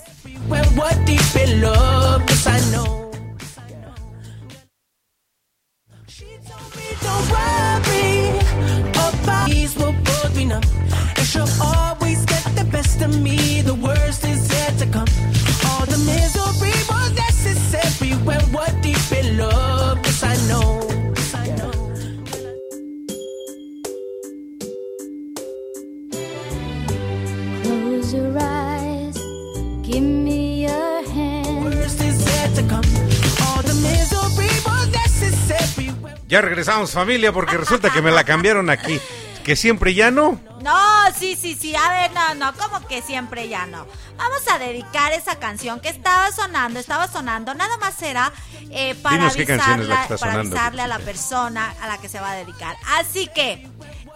Ya regresamos familia porque resulta que me la cambiaron aquí. Que siempre ya no. No, sí, sí, sí. A ver, no, no, como que siempre ya no. Vamos a dedicar esa canción que estaba sonando, estaba sonando. Nada más era eh, para, está para avisarle a la persona a la que se va a dedicar. Así que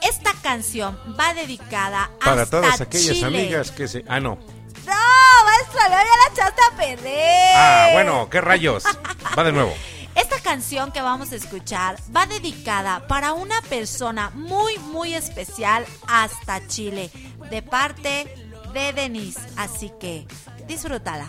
esta canción va dedicada Para hasta todas aquellas Chile. amigas que se... Ah, no. No, maestro, Leo, ya la echaste a perder. Ah, bueno, qué rayos. Va de nuevo. canción que vamos a escuchar va dedicada para una persona muy, muy especial hasta Chile, de parte de Denise. Así que disfrútala.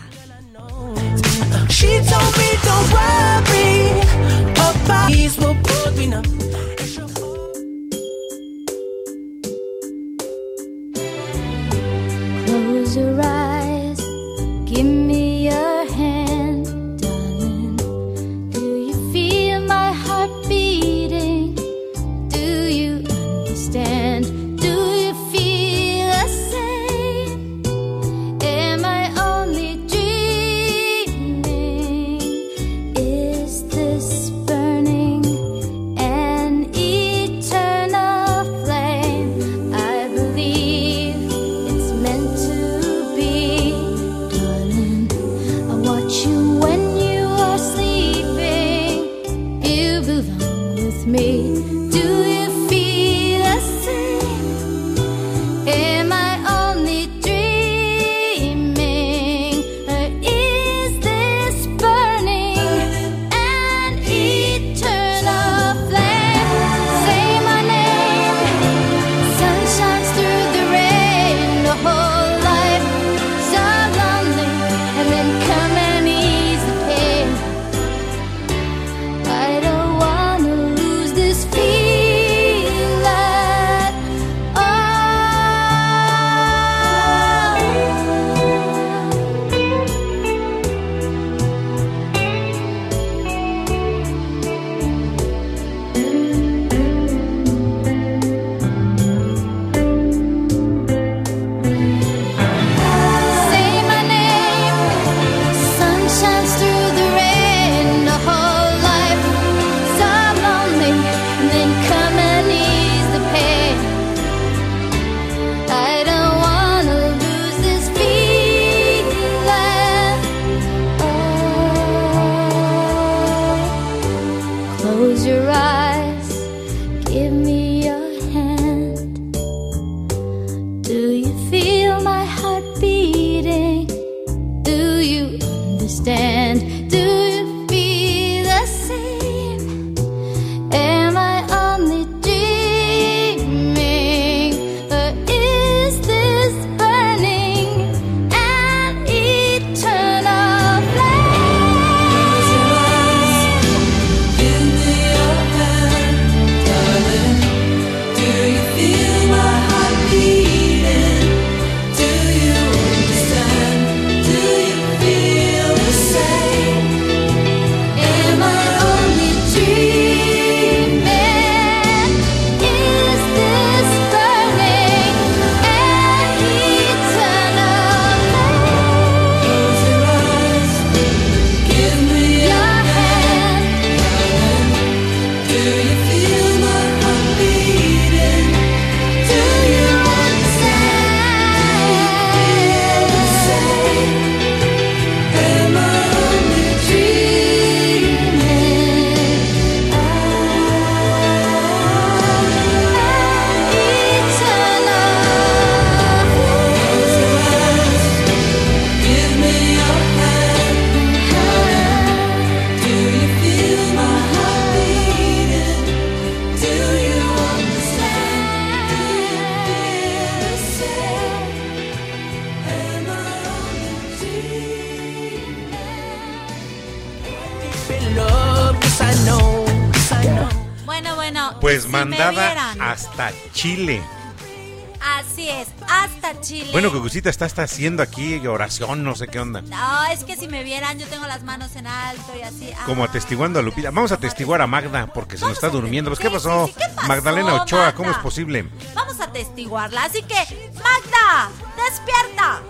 Está, haciendo aquí oración, no sé qué onda. No, es que si me vieran, yo tengo las manos en alto y así. Como ah, atestiguando a Lupita. Vamos a atestiguar a Magda porque se nos está durmiendo. Pues, ¿qué, pasó? ¿qué pasó? Magdalena Ochoa, ¿cómo es posible? Vamos a atestiguarla. Así que, Magda, despierta.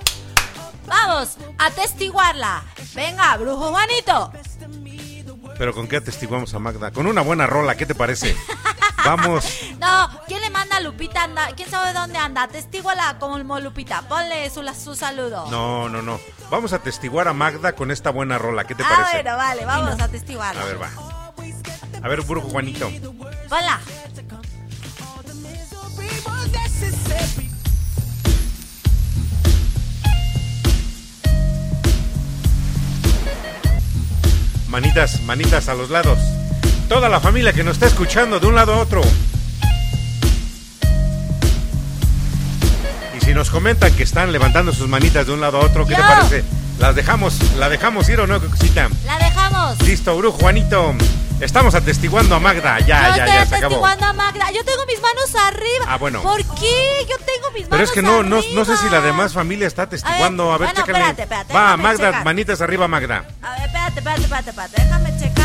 Vamos a atestiguarla. Venga, brujo Juanito. ¿Pero con qué atestiguamos a Magda? Con una buena rola, ¿qué te parece? Vamos quién sabe dónde anda. Testíguala como Lupita. Ponle su, su saludo. No, no, no. Vamos a testiguar a Magda con esta buena rola. ¿Qué te ah, parece? Bueno, vale, vamos a testiguarla. A ver, va. A ver, Burgo Juanito. Hola. Manitas, manitas a los lados. Toda la familia que nos está escuchando de un lado a otro. nos comentan que están levantando sus manitas de un lado a otro. ¿Qué te parece? ¿Las dejamos, ¿La dejamos ir o no, Cucucita? La dejamos. Listo, brujo, Juanito. Estamos atestiguando a Magda. Ya, ya, ya, se acabó. atestiguando a Magda. Yo tengo mis manos arriba. Ah, bueno. ¿Por qué? Yo tengo mis manos arriba. Pero es que no, no, no sé si la demás familia está atestiguando. A ver, bueno, chécale. espérate, espérate. Va, Magda, manitas arriba, Magda. A ver, espérate, espérate, espérate, espérate. Déjame checar.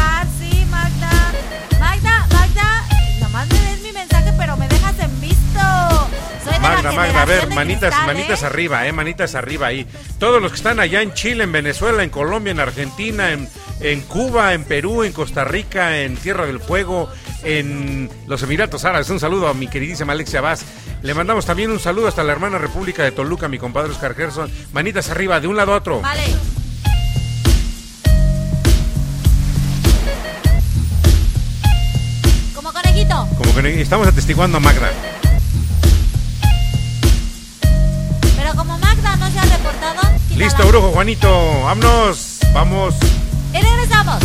Soy de Magda, la Magda, a ver, de manitas, cristal, ¿eh? manitas arriba, eh, manitas arriba ahí. Todos los que están allá en Chile, en Venezuela, en Colombia, en Argentina, en, en Cuba, en Perú, en Costa Rica, en Tierra del Fuego, en los Emiratos Árabes. Un saludo a mi queridísima Alexia Vaz. Le mandamos también un saludo hasta la hermana República de Toluca, mi compadre Oscar Gerson. Manitas arriba, de un lado a otro. Vale. Como conejito. Como que estamos atestiguando a Magda. Listo, brujo Juanito. Vámonos. Vamos. Y regresamos.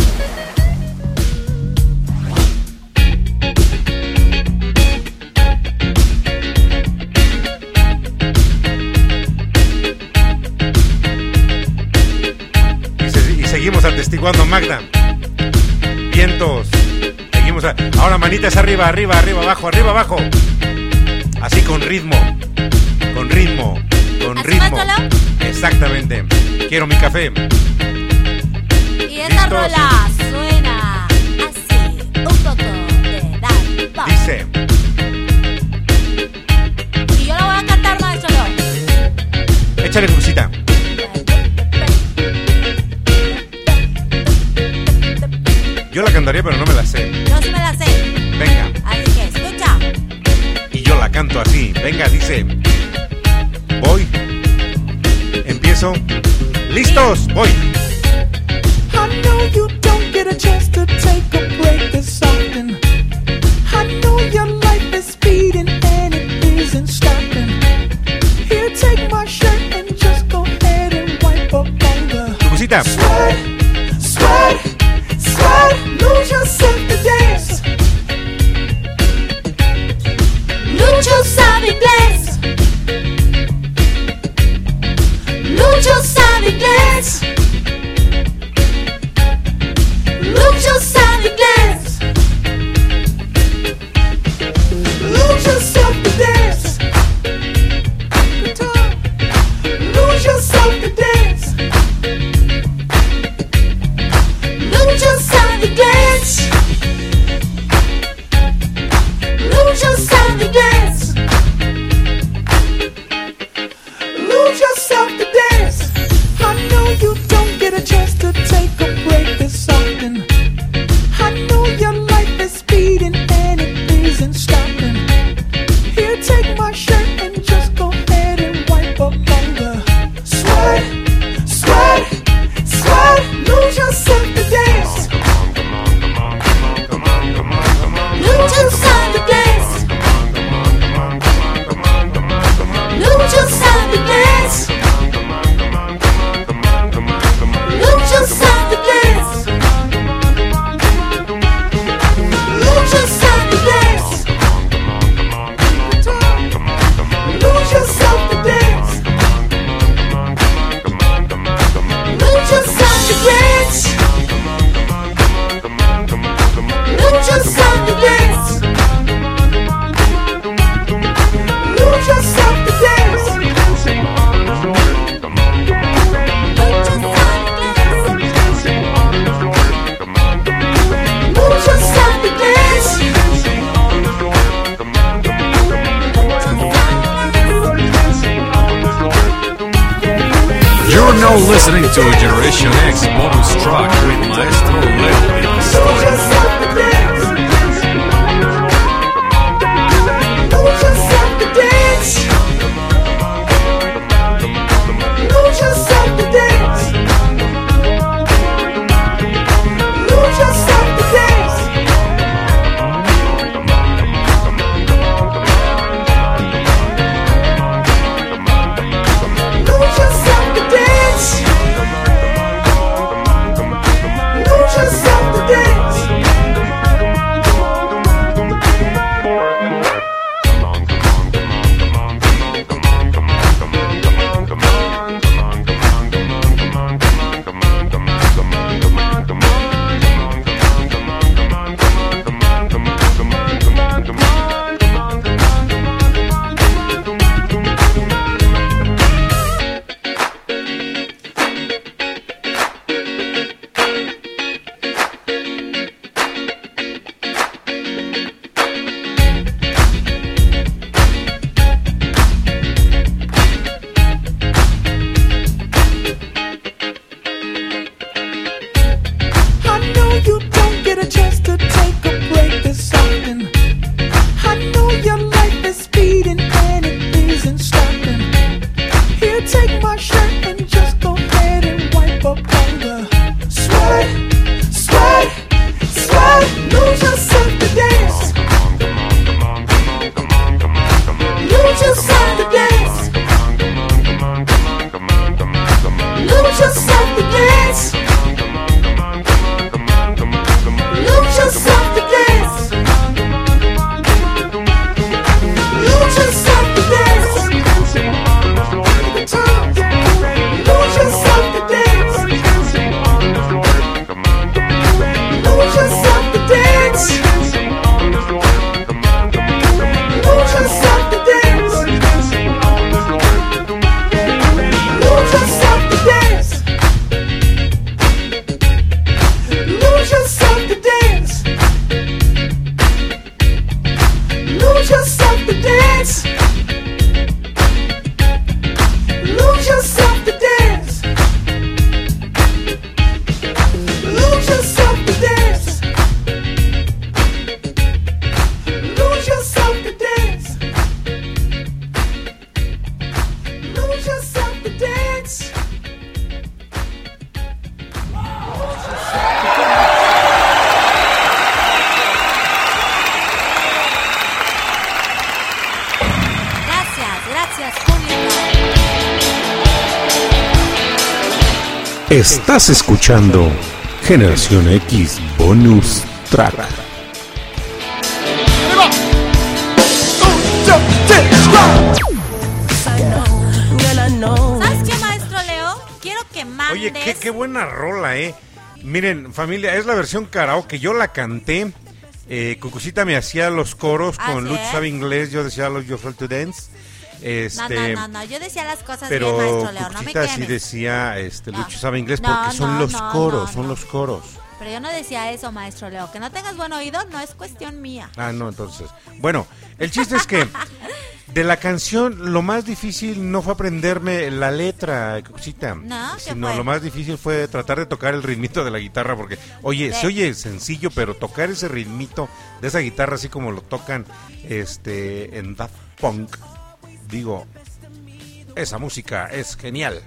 Y, se- y seguimos atestiguando Magda. Vientos. Seguimos. a- ahora manitas arriba, arriba, arriba, abajo, arriba, abajo. Así con ritmo. Con ritmo. Con ¿Así, ritmo. Exactamente. Quiero mi café. Y esta Listos. rola suena así. Un poco de Pop. Dice. Y yo la voy a cantar, maestro. Échale crucita. Yo la cantaría, pero no me la sé. Yo sí me la sé. Venga. Así que escucha. Y yo la canto así. Venga, dice. Voy. Empiezo. ¿Listos? Voy. I know you don't get a chance to take a break this often. I know your life is speeding and it isn't stopping. Here, take my shirt and just go ahead and wipe up on the Crucita. Bonus track with Estás escuchando Generación X Bonus Track. ¿Sabes qué, maestro Leo? Quiero que mandes. Oye, qué, qué buena rola, eh. Miren, familia, es la versión karaoke. Yo la canté. Eh, Cucucita me hacía los coros Ah, con ¿sí? Lucho sabe inglés. Yo decía los Yo Fell to Dance. No, Este, no, no, no, yo decía las cosas Pero bien, maestro Leo, no me Cucucita sí quemes. decía este. Lucho sabe inglés porque son los coros, son los coros. Pero yo no decía eso, maestro Leo. Que no tengas buen oído no es cuestión mía. Ah, no, entonces. Bueno, el chiste es que de la canción lo más difícil no fue aprenderme la letra, Cucucita. No, ¿qué Sino fue? lo más difícil fue tratar de tocar el ritmito de la guitarra porque, oye, Sí. se oye sencillo, pero tocar ese ritmito de esa guitarra así como lo tocan este en Daft Punk, digo, esa música es genial.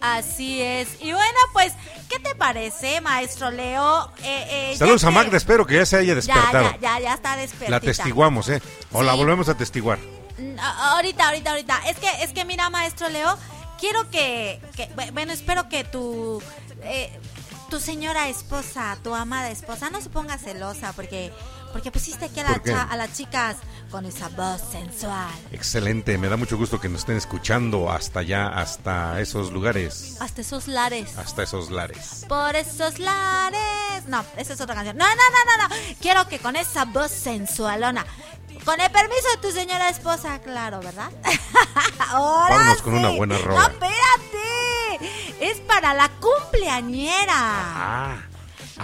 Así es. Y bueno, pues, ¿qué te parece, maestro Leo? Eh, eh, Saludos a Magda, espero que ya se haya Ya, despertado. ya, ya, ya está despertita. La testiguamos, ¿eh? O la volvemos a testiguar. Mm, Ahorita, ahorita, ahorita. Es que, es que mira, maestro Leo, quiero que, que- bu- bueno, espero que tu, eh, tu señora esposa, tu amada esposa, no se ponga celosa porque, porque pusiste aquí a, las chicas con esa voz sensual. Excelente, me da mucho gusto que nos estén escuchando hasta allá, hasta esos lugares, Hasta esos lares. hasta esos lares. Por esos lares. No, esa es otra canción. No, no, no, no, no. Quiero que con esa voz sensualona. Con el permiso de tu señora esposa, claro, ¿verdad? Ahora Vámonos con una buena No, rola. espérate. Es para la cumpleañera. Ah,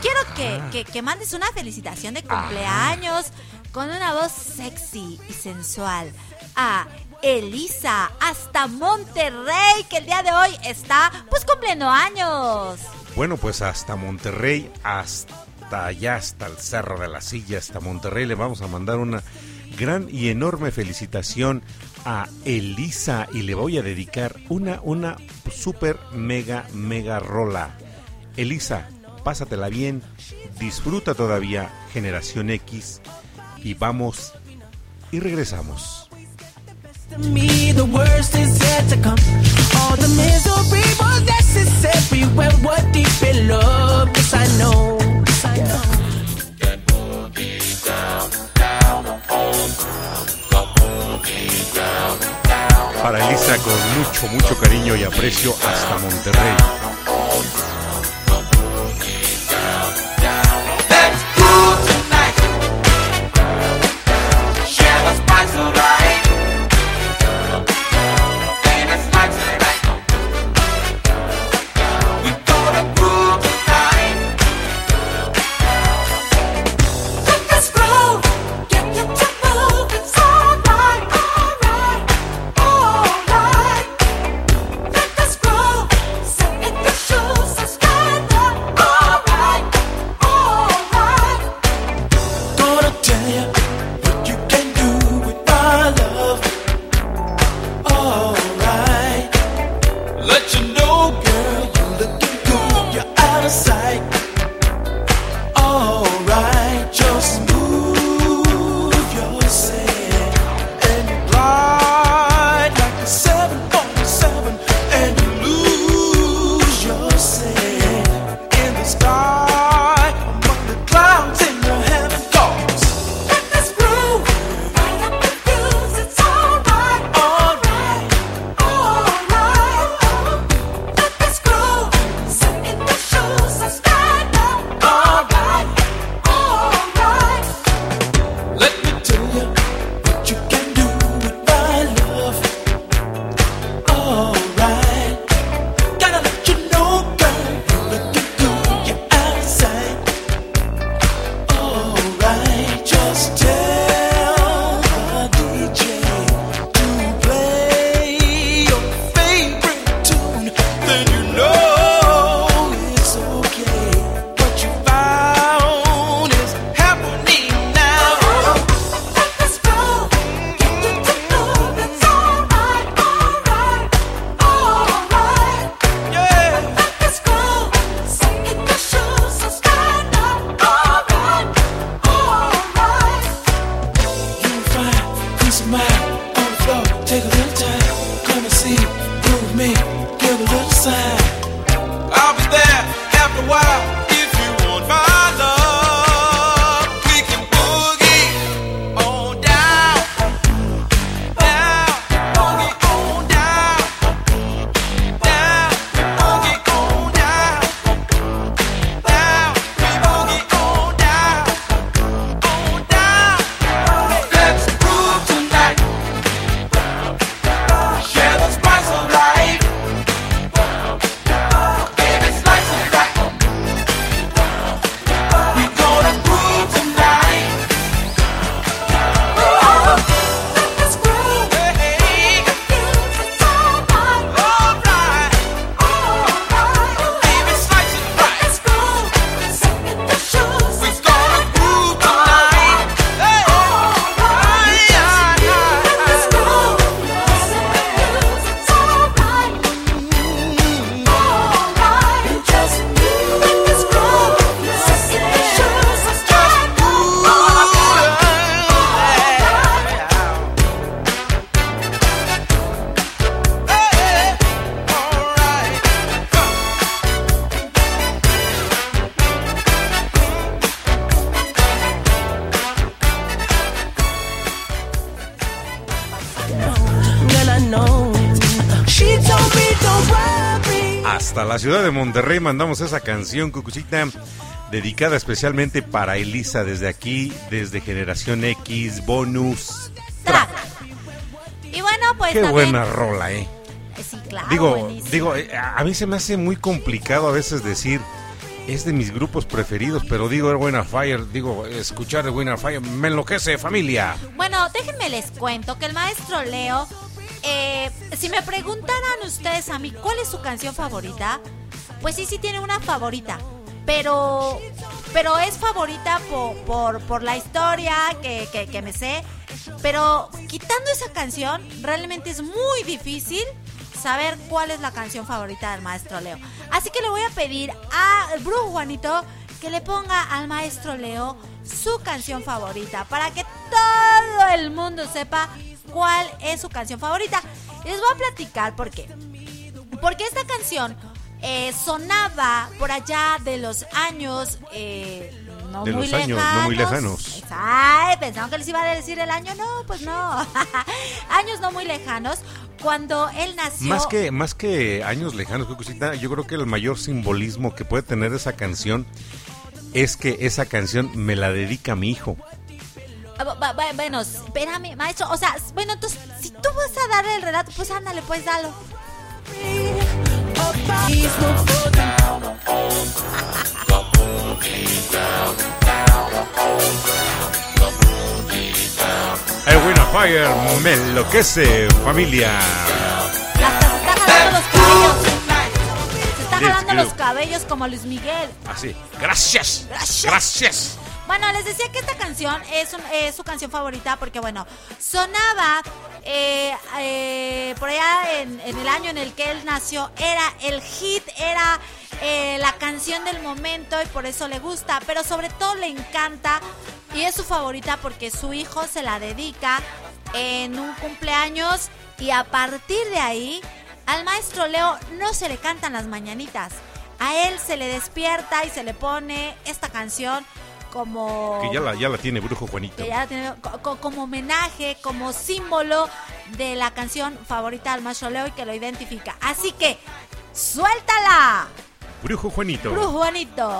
Quiero que, que, que mandes una felicitación de cumpleaños con una voz sexy y sensual a Elisa hasta Monterrey, que el día de hoy está pues cumpliendo años. bueno, pues hasta Monterrey, hasta allá, hasta el Cerro de la Silla, hasta Monterrey, le vamos a mandar una gran y enorme felicitación a Elisa y le voy a dedicar una, una super mega, mega rola. Elisa, pásatela bien, disfruta todavía Generación X y vamos y regresamos. Para Elisa con mucho, mucho cariño y aprecio hasta Monterrey. La ciudad de Monterrey mandamos esa canción, Cucucita, dedicada especialmente para Elisa desde aquí, desde Generación X, bonus. Track. Y bueno, pues Qué también. buena rola, eh. Eh, Sí, claro. Digo, buenísimo. digo, eh, a mí se me hace muy complicado a veces decir es de mis grupos preferidos, pero digo el Winner Fire, digo escuchar el Winner Fire me enloquece, familia. Bueno, déjenme les cuento que el maestro Leo, eh, si me preguntaran ustedes a mí cuál es su canción favorita, pues sí, sí tiene una favorita, pero, pero es favorita por, por, la historia que, que, me sé, pero quitando esa canción, realmente es muy difícil saber cuál es la canción favorita del maestro Leo. Así que le voy a pedir al Brujo Juanito que le ponga al maestro Leo su canción favorita para que todo el mundo sepa cuál es su canción favorita. Les voy a platicar por qué. Porque esta canción eh, sonaba por allá de los años eh, no De muy los años no muy lejanos. Ay, pensaron que les iba a decir el año. No, pues no. años no muy lejanos. Cuando él nació. Más que, más que años lejanos, yo creo que el mayor simbolismo que puede tener esa canción es que esa canción me la dedica mi hijo. Ah, bu- bu- bu- Bueno, espérame, maestro. O sea, bueno, entonces, si tú vas a dar el relato, pues ándale, pues dalo. El Winner Fire me enloquece, familia. Hasta se está jalando los cabellos. Se está Let's jalando los cabellos como Luis Miguel. Así. Gracias. Gracias. Gracias. Bueno, les decía que esta canción es, su canción favorita porque, bueno, sonaba eh, eh, por allá en, en el año en el que él nació. Era el hit, era eh, la canción del momento y por eso le gusta. Pero sobre todo le encanta y es su favorita porque su hijo se la dedica en un cumpleaños y a partir de ahí al maestro Leo no se le cantan las mañanitas. A él se le despierta y se le pone esta canción como Que ya la, ya la tiene Brujo Juanito. que ya la tiene co- co- como homenaje, como símbolo de la canción favorita del maestro Leo y que lo identifica. Así que suéltala, Brujo Juanito. Brujo Juanito.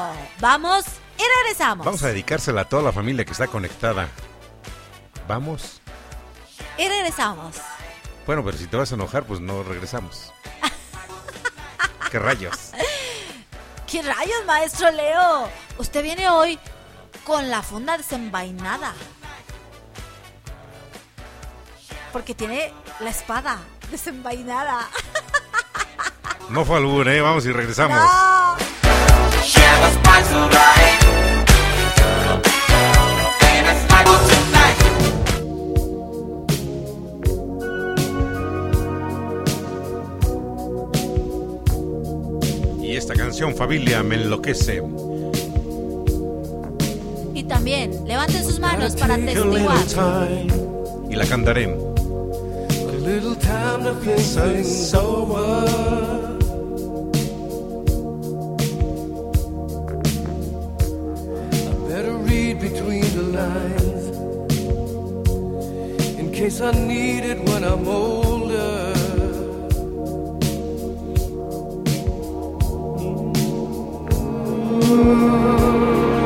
Vamos y regresamos. Vamos a dedicársela a toda la familia que está conectada. Vamos. Y regresamos. Bueno, pero si te vas a enojar, pues no regresamos. ¿Qué rayos? ¿Qué rayos, maestro Leo? Usted viene hoy con la funda desenvainada. Porque tiene la espada desenvainada. No fue albur, ¿eh? Vamos y regresamos. No. Y esta canción, familia, me enloquece. También levanten sus manos para testiguar. Y la cantaré. A little time to think things over. I better read between the lines in case I need it when I'm older. This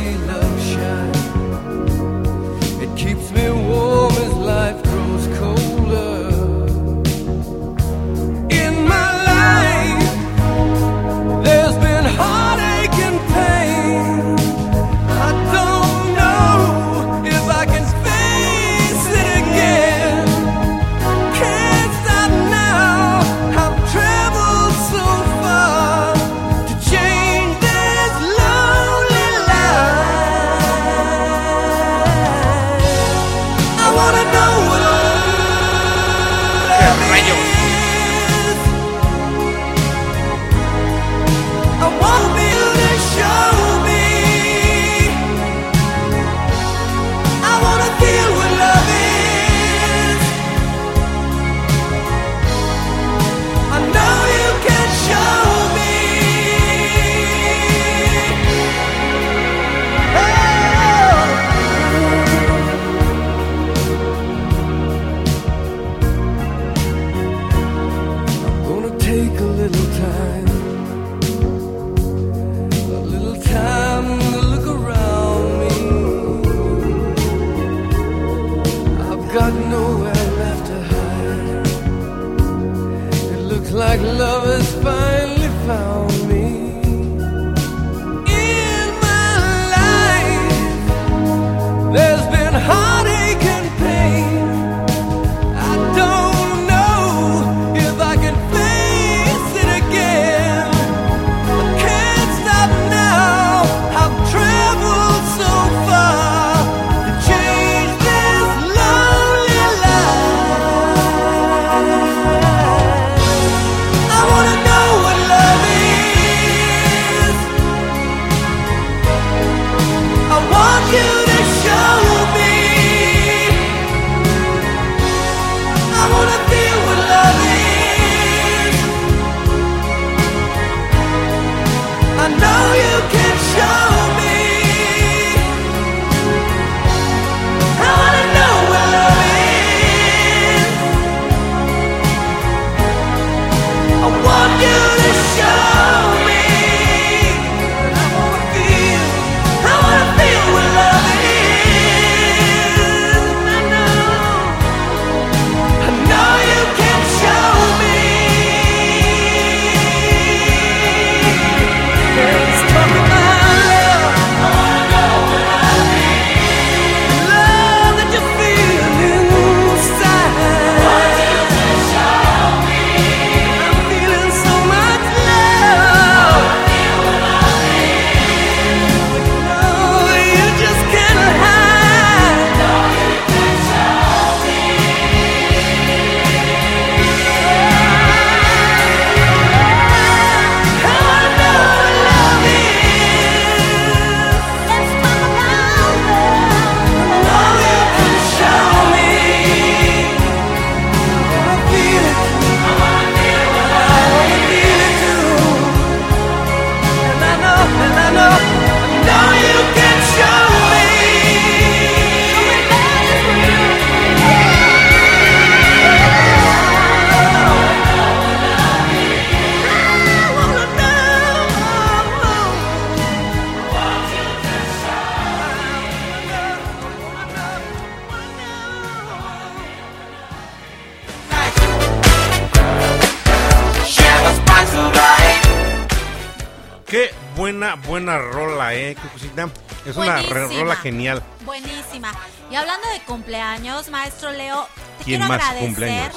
cumpleaños, maestro Leo, te ¿Quién quiero más agradecer. cumpleaños?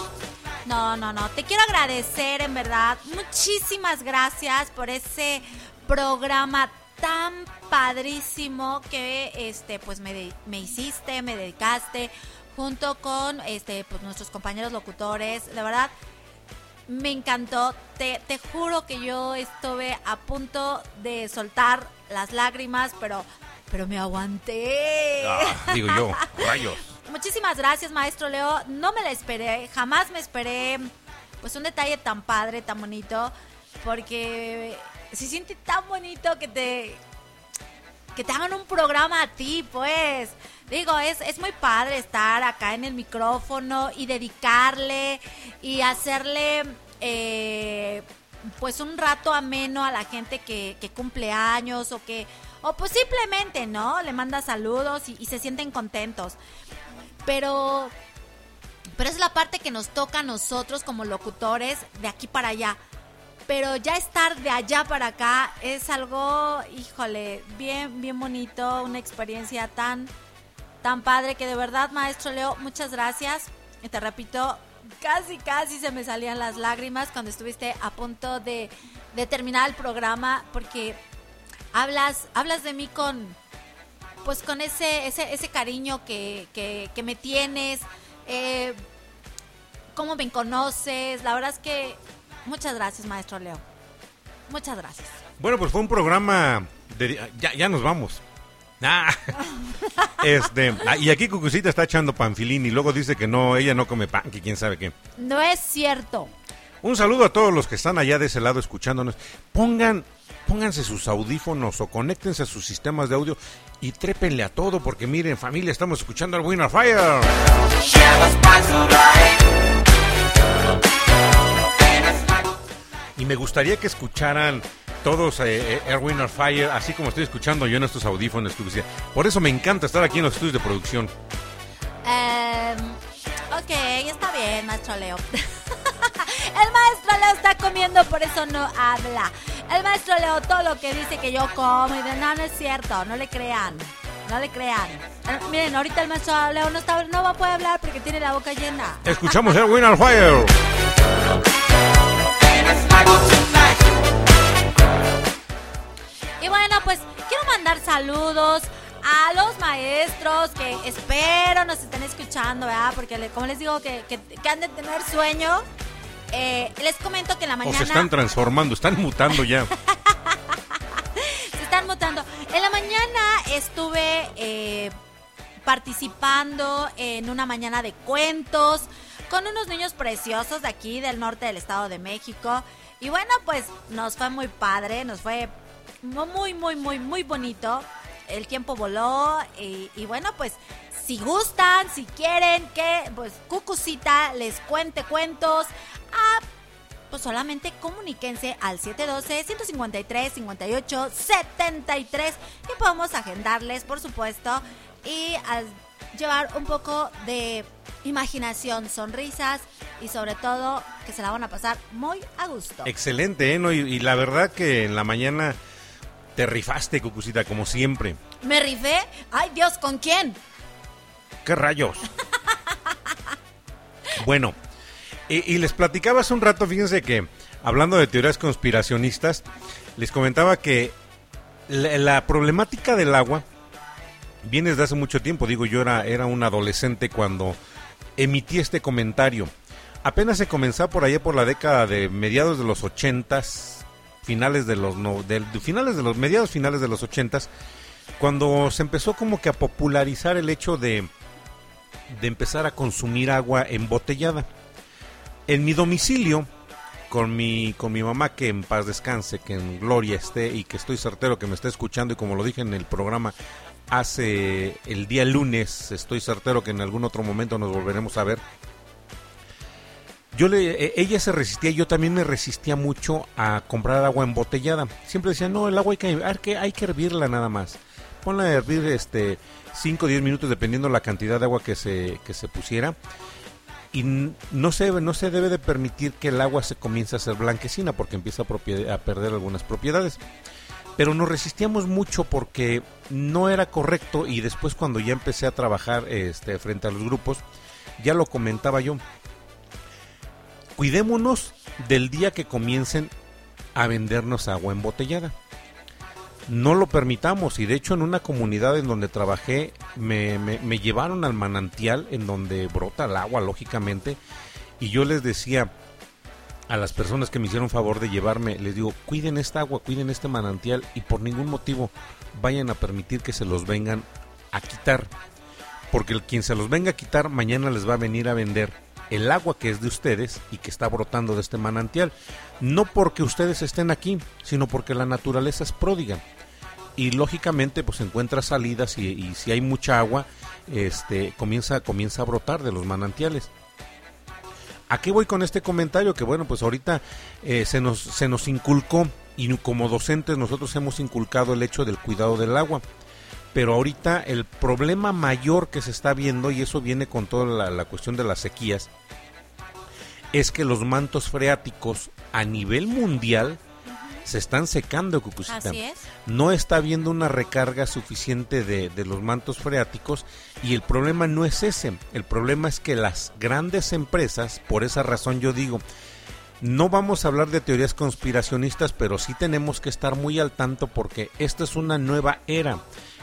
No, no, no. Te quiero agradecer, en verdad. Muchísimas gracias por ese programa tan padrísimo que este pues me, de- me hiciste, me dedicaste junto con este pues nuestros compañeros locutores. De verdad, me encantó. Te, te juro que yo estuve a punto de soltar las lágrimas, pero, pero me aguanté. Ah, digo yo, rayos. Muchísimas gracias, maestro Leo. No me la esperé, jamás me esperé pues un detalle tan padre, tan bonito, porque se siente tan bonito que te que te hagan un programa a ti, pues. Digo, es, es muy padre estar acá en el micrófono y dedicarle y hacerle eh, pues un rato ameno a la gente que, cumple años o que o pues simplemente, ¿no? Le manda saludos y se sienten contentos. Pero pero es la parte que nos toca a nosotros como locutores de aquí para allá. Pero ya estar de allá para acá es algo, híjole, bien, bien bonito, una experiencia tan, tan padre que de verdad, maestro Leo, muchas gracias. Y te repito, casi, casi se me salían las lágrimas cuando estuviste a punto de, de terminar el programa porque hablas, hablas de mí con, pues con ese, ese, ese cariño que, que, que me tienes, eh, cómo me conoces, la verdad es que muchas gracias, maestro Leo. Muchas gracias. Bueno, pues fue un programa. De, ya, ya nos vamos. Ah. Este, ah, y aquí Cucucita está echando panfilín y luego dice que no, ella no come pan, que quién sabe qué. No es cierto. Un saludo a todos los que están allá de ese lado escuchándonos. Pongan, pónganse sus audífonos o conéctense a sus sistemas de audio y trépenle a todo porque miren familia, estamos escuchando al Winner Fire. Y me gustaría que escucharan todos eh, eh, Erwin or Fire, así como estoy escuchando yo en estos audífonos. Por eso me encanta estar aquí en los estudios de producción. Eh, Ok, está bien, maestro Leo. El maestro Leo está comiendo, por eso no habla. El maestro Leo todo lo que dice que yo como y de no, no es cierto, no le crean. No le crean. Eh, Miren, ahorita el maestro Leo no, está, no va a poder hablar porque tiene la boca llena. Escuchamos el Winner Fire. Y bueno, pues quiero mandar saludos a los maestros que espero nos estén escuchando, ¿verdad? Porque le- como les digo que, que, que han de tener sueño. Eh, les comento que en la O mañana se están transformando, están mutando ya. se están mutando. En la mañana estuve eh, participando en una mañana de cuentos con unos niños preciosos de aquí del norte del Estado de México. Y bueno, pues nos fue muy padre, nos fue mu- muy, muy, muy, muy bonito. El tiempo voló y, y bueno, pues si gustan, si quieren que pues Cucucita les cuente cuentos, ah, pues solamente comuníquense al 712-153-58-73 y podemos agendarles, por supuesto, y a llevar un poco de imaginación, sonrisas y sobre todo que se la van a pasar muy a gusto. Excelente, ¿eh? No, y, y la verdad que en la mañana te rifaste, Cucucita, como siempre. ¿Me rifé? Ay Dios, ¿con quién? ¿Qué rayos? bueno, y, y les platicaba hace un rato, fíjense que hablando de teorías conspiracionistas, les comentaba que la, problemática del agua viene desde hace mucho tiempo. Digo, yo era, era un adolescente cuando emití este comentario. Apenas se comenzó por allá por la década de mediados de los ochentas, finales de los no, finales de los mediados finales de los ochentas, cuando se empezó como que a popularizar el hecho de de empezar a consumir agua embotellada. En mi domicilio, con mi, con mi mamá, que en paz descanse, que en gloria esté y que estoy certero que me está escuchando y como lo dije en el programa hace el día lunes, estoy certero que en algún otro momento nos volveremos a ver. Yo le, e- ella se resistía, yo también me resistía mucho a comprar agua embotellada. Siempre decía, no, el agua hay que, hay que, hervirla nada más. Ponla a hervir este 5 o 10 minutos dependiendo la cantidad de agua que se, que se pusiera. Y no se, no se debe de permitir que el agua se comience a hacer blanquecina porque empieza a, a perder algunas propiedades. Pero nos resistíamos mucho porque no era correcto y después cuando ya empecé a trabajar este, frente a los grupos, ya lo comentaba yo. Cuidémonos del día que comiencen a vendernos agua embotellada. No lo permitamos. Y de hecho en una comunidad en donde trabajé me, me- llevaron al manantial en donde brota el agua lógicamente. Y yo les decía a las personas que me hicieron favor de llevarme, les digo, cuiden esta agua, cuiden este manantial y por ningún motivo vayan a permitir que se los vengan a quitar. Porque el quien se los venga a quitar mañana les va a venir a vender el agua que es de ustedes y que está brotando de este manantial. No porque ustedes estén aquí, sino porque la naturaleza es pródiga. Y lógicamente pues encuentra salidas y, si hay mucha agua, este comienza, comienza a brotar de los manantiales. ¿A qué voy con este comentario? Que bueno, pues ahorita eh, se, nos, se nos inculcó y como docentes nosotros hemos inculcado el hecho del cuidado del agua. Pero ahorita el problema mayor que se está viendo, y eso viene con toda la, la cuestión de las sequías, es que los mantos freáticos a nivel mundial se están secando, Cucucita. Así es. No está habiendo una recarga suficiente de, de los mantos freáticos y el problema no es ese. El problema es que las grandes empresas, por esa razón yo digo, no vamos a hablar de teorías conspiracionistas, pero sí tenemos que estar muy al tanto porque esta es una nueva era.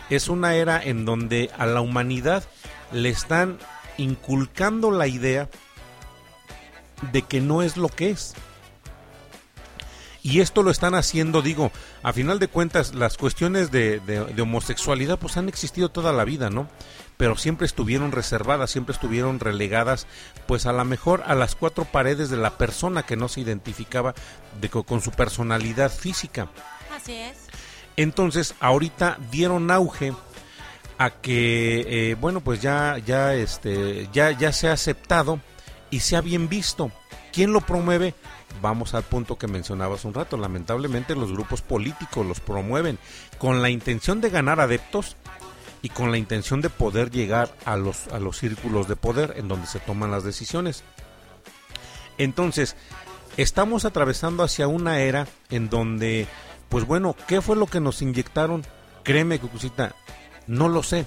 Es una era en donde a la humanidad le están inculcando la idea de que no es lo que es. Y esto lo están haciendo, digo, a final de cuentas, las cuestiones de, de- homosexualidad pues han existido toda la vida, ¿no? Pero siempre estuvieron reservadas, siempre estuvieron relegadas, pues a lo mejor a las cuatro paredes de la persona que no se identificaba de, co- con su personalidad física. Así es. Entonces, ahorita dieron auge a que, eh, bueno, pues ya, ya, este, ya, ya se ha aceptado y se ha bien visto. ¿Quién lo promueve? Vamos al punto que mencionabas un rato. Lamentablemente los grupos políticos los promueven con la intención de ganar adeptos y con la intención de poder llegar a los, a los círculos de poder en donde se toman las decisiones. Entonces, estamos atravesando hacia una era en donde, pues bueno, ¿qué fue lo que nos inyectaron? Créeme, Cucucita, no lo sé.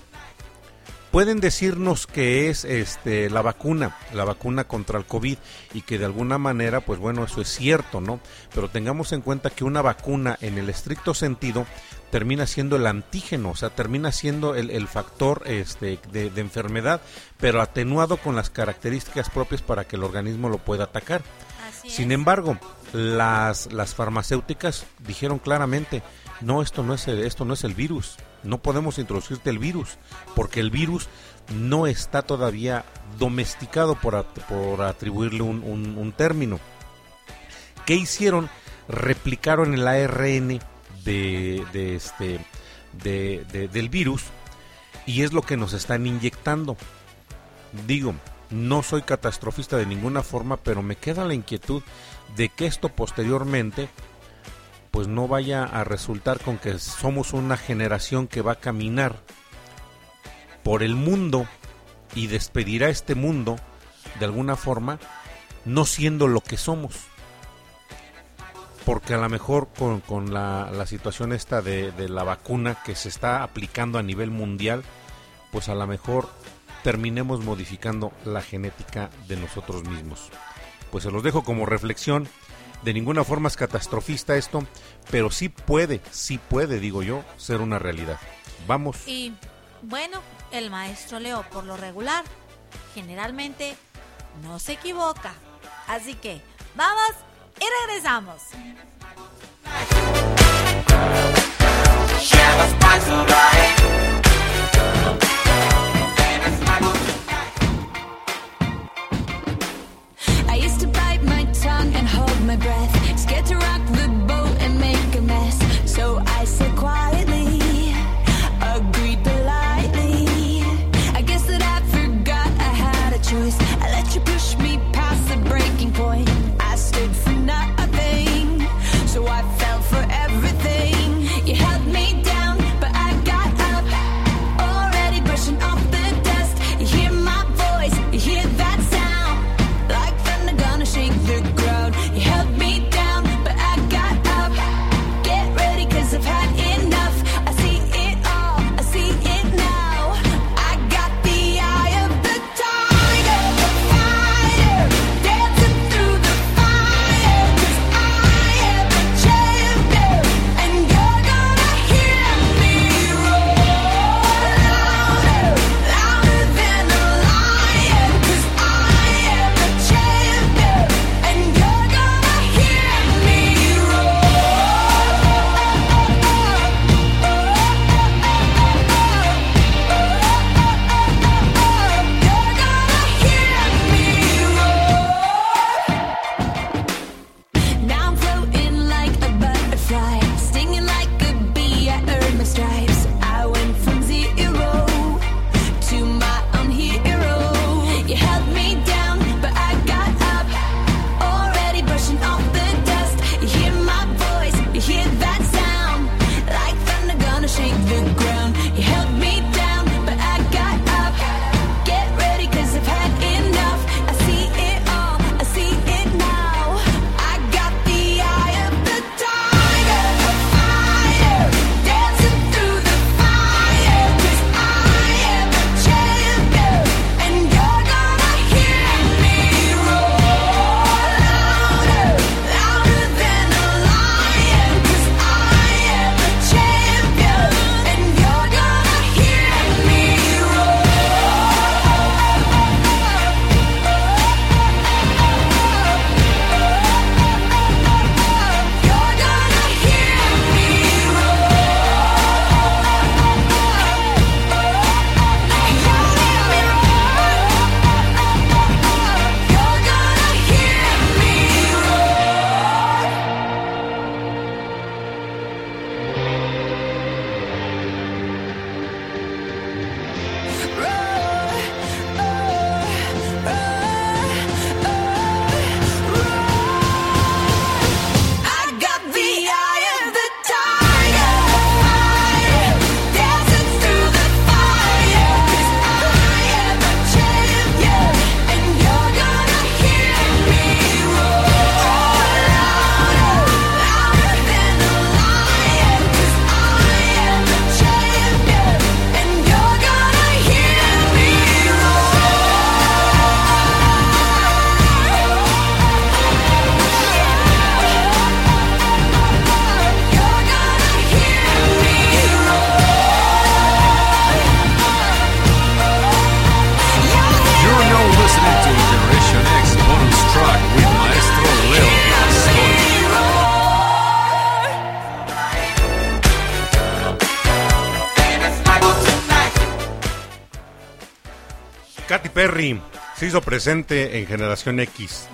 Pueden decirnos que es este la vacuna, la vacuna contra el COVID y que de alguna manera, pues bueno, eso es cierto, ¿no? Pero tengamos en cuenta que una vacuna en el estricto sentido termina siendo el antígeno, o sea, termina siendo el, factor este, de enfermedad, pero atenuado con las características propias para que el organismo lo pueda atacar. Sin embargo, las, las farmacéuticas dijeron claramente, no, esto no, es el, esto no es el virus, no podemos introducirte el virus, porque el virus no está todavía domesticado por, at- por atribuirle un, un- un término. ¿Qué hicieron? Replicaron el ARN de, de este, de- de- del virus y es lo que nos están inyectando. Digo, no soy catastrofista de ninguna forma, pero me queda la inquietud de que esto posteriormente pues no vaya a resultar con que somos una generación que va a caminar por el mundo y despedirá este mundo de alguna forma no siendo lo que somos. Porque a lo mejor con, con la, situación esta de, de la vacuna que se está aplicando a nivel mundial, pues a lo mejor terminemos modificando la genética de nosotros mismos. Pues se los dejo como reflexión. De ninguna forma es catastrofista esto, pero sí puede, sí puede, digo yo, ser una realidad. Vamos. Y bueno, el maestro Leo, por lo regular, generalmente no se equivoca. Así que vamos y regresamos. Se hizo presente en Generación X.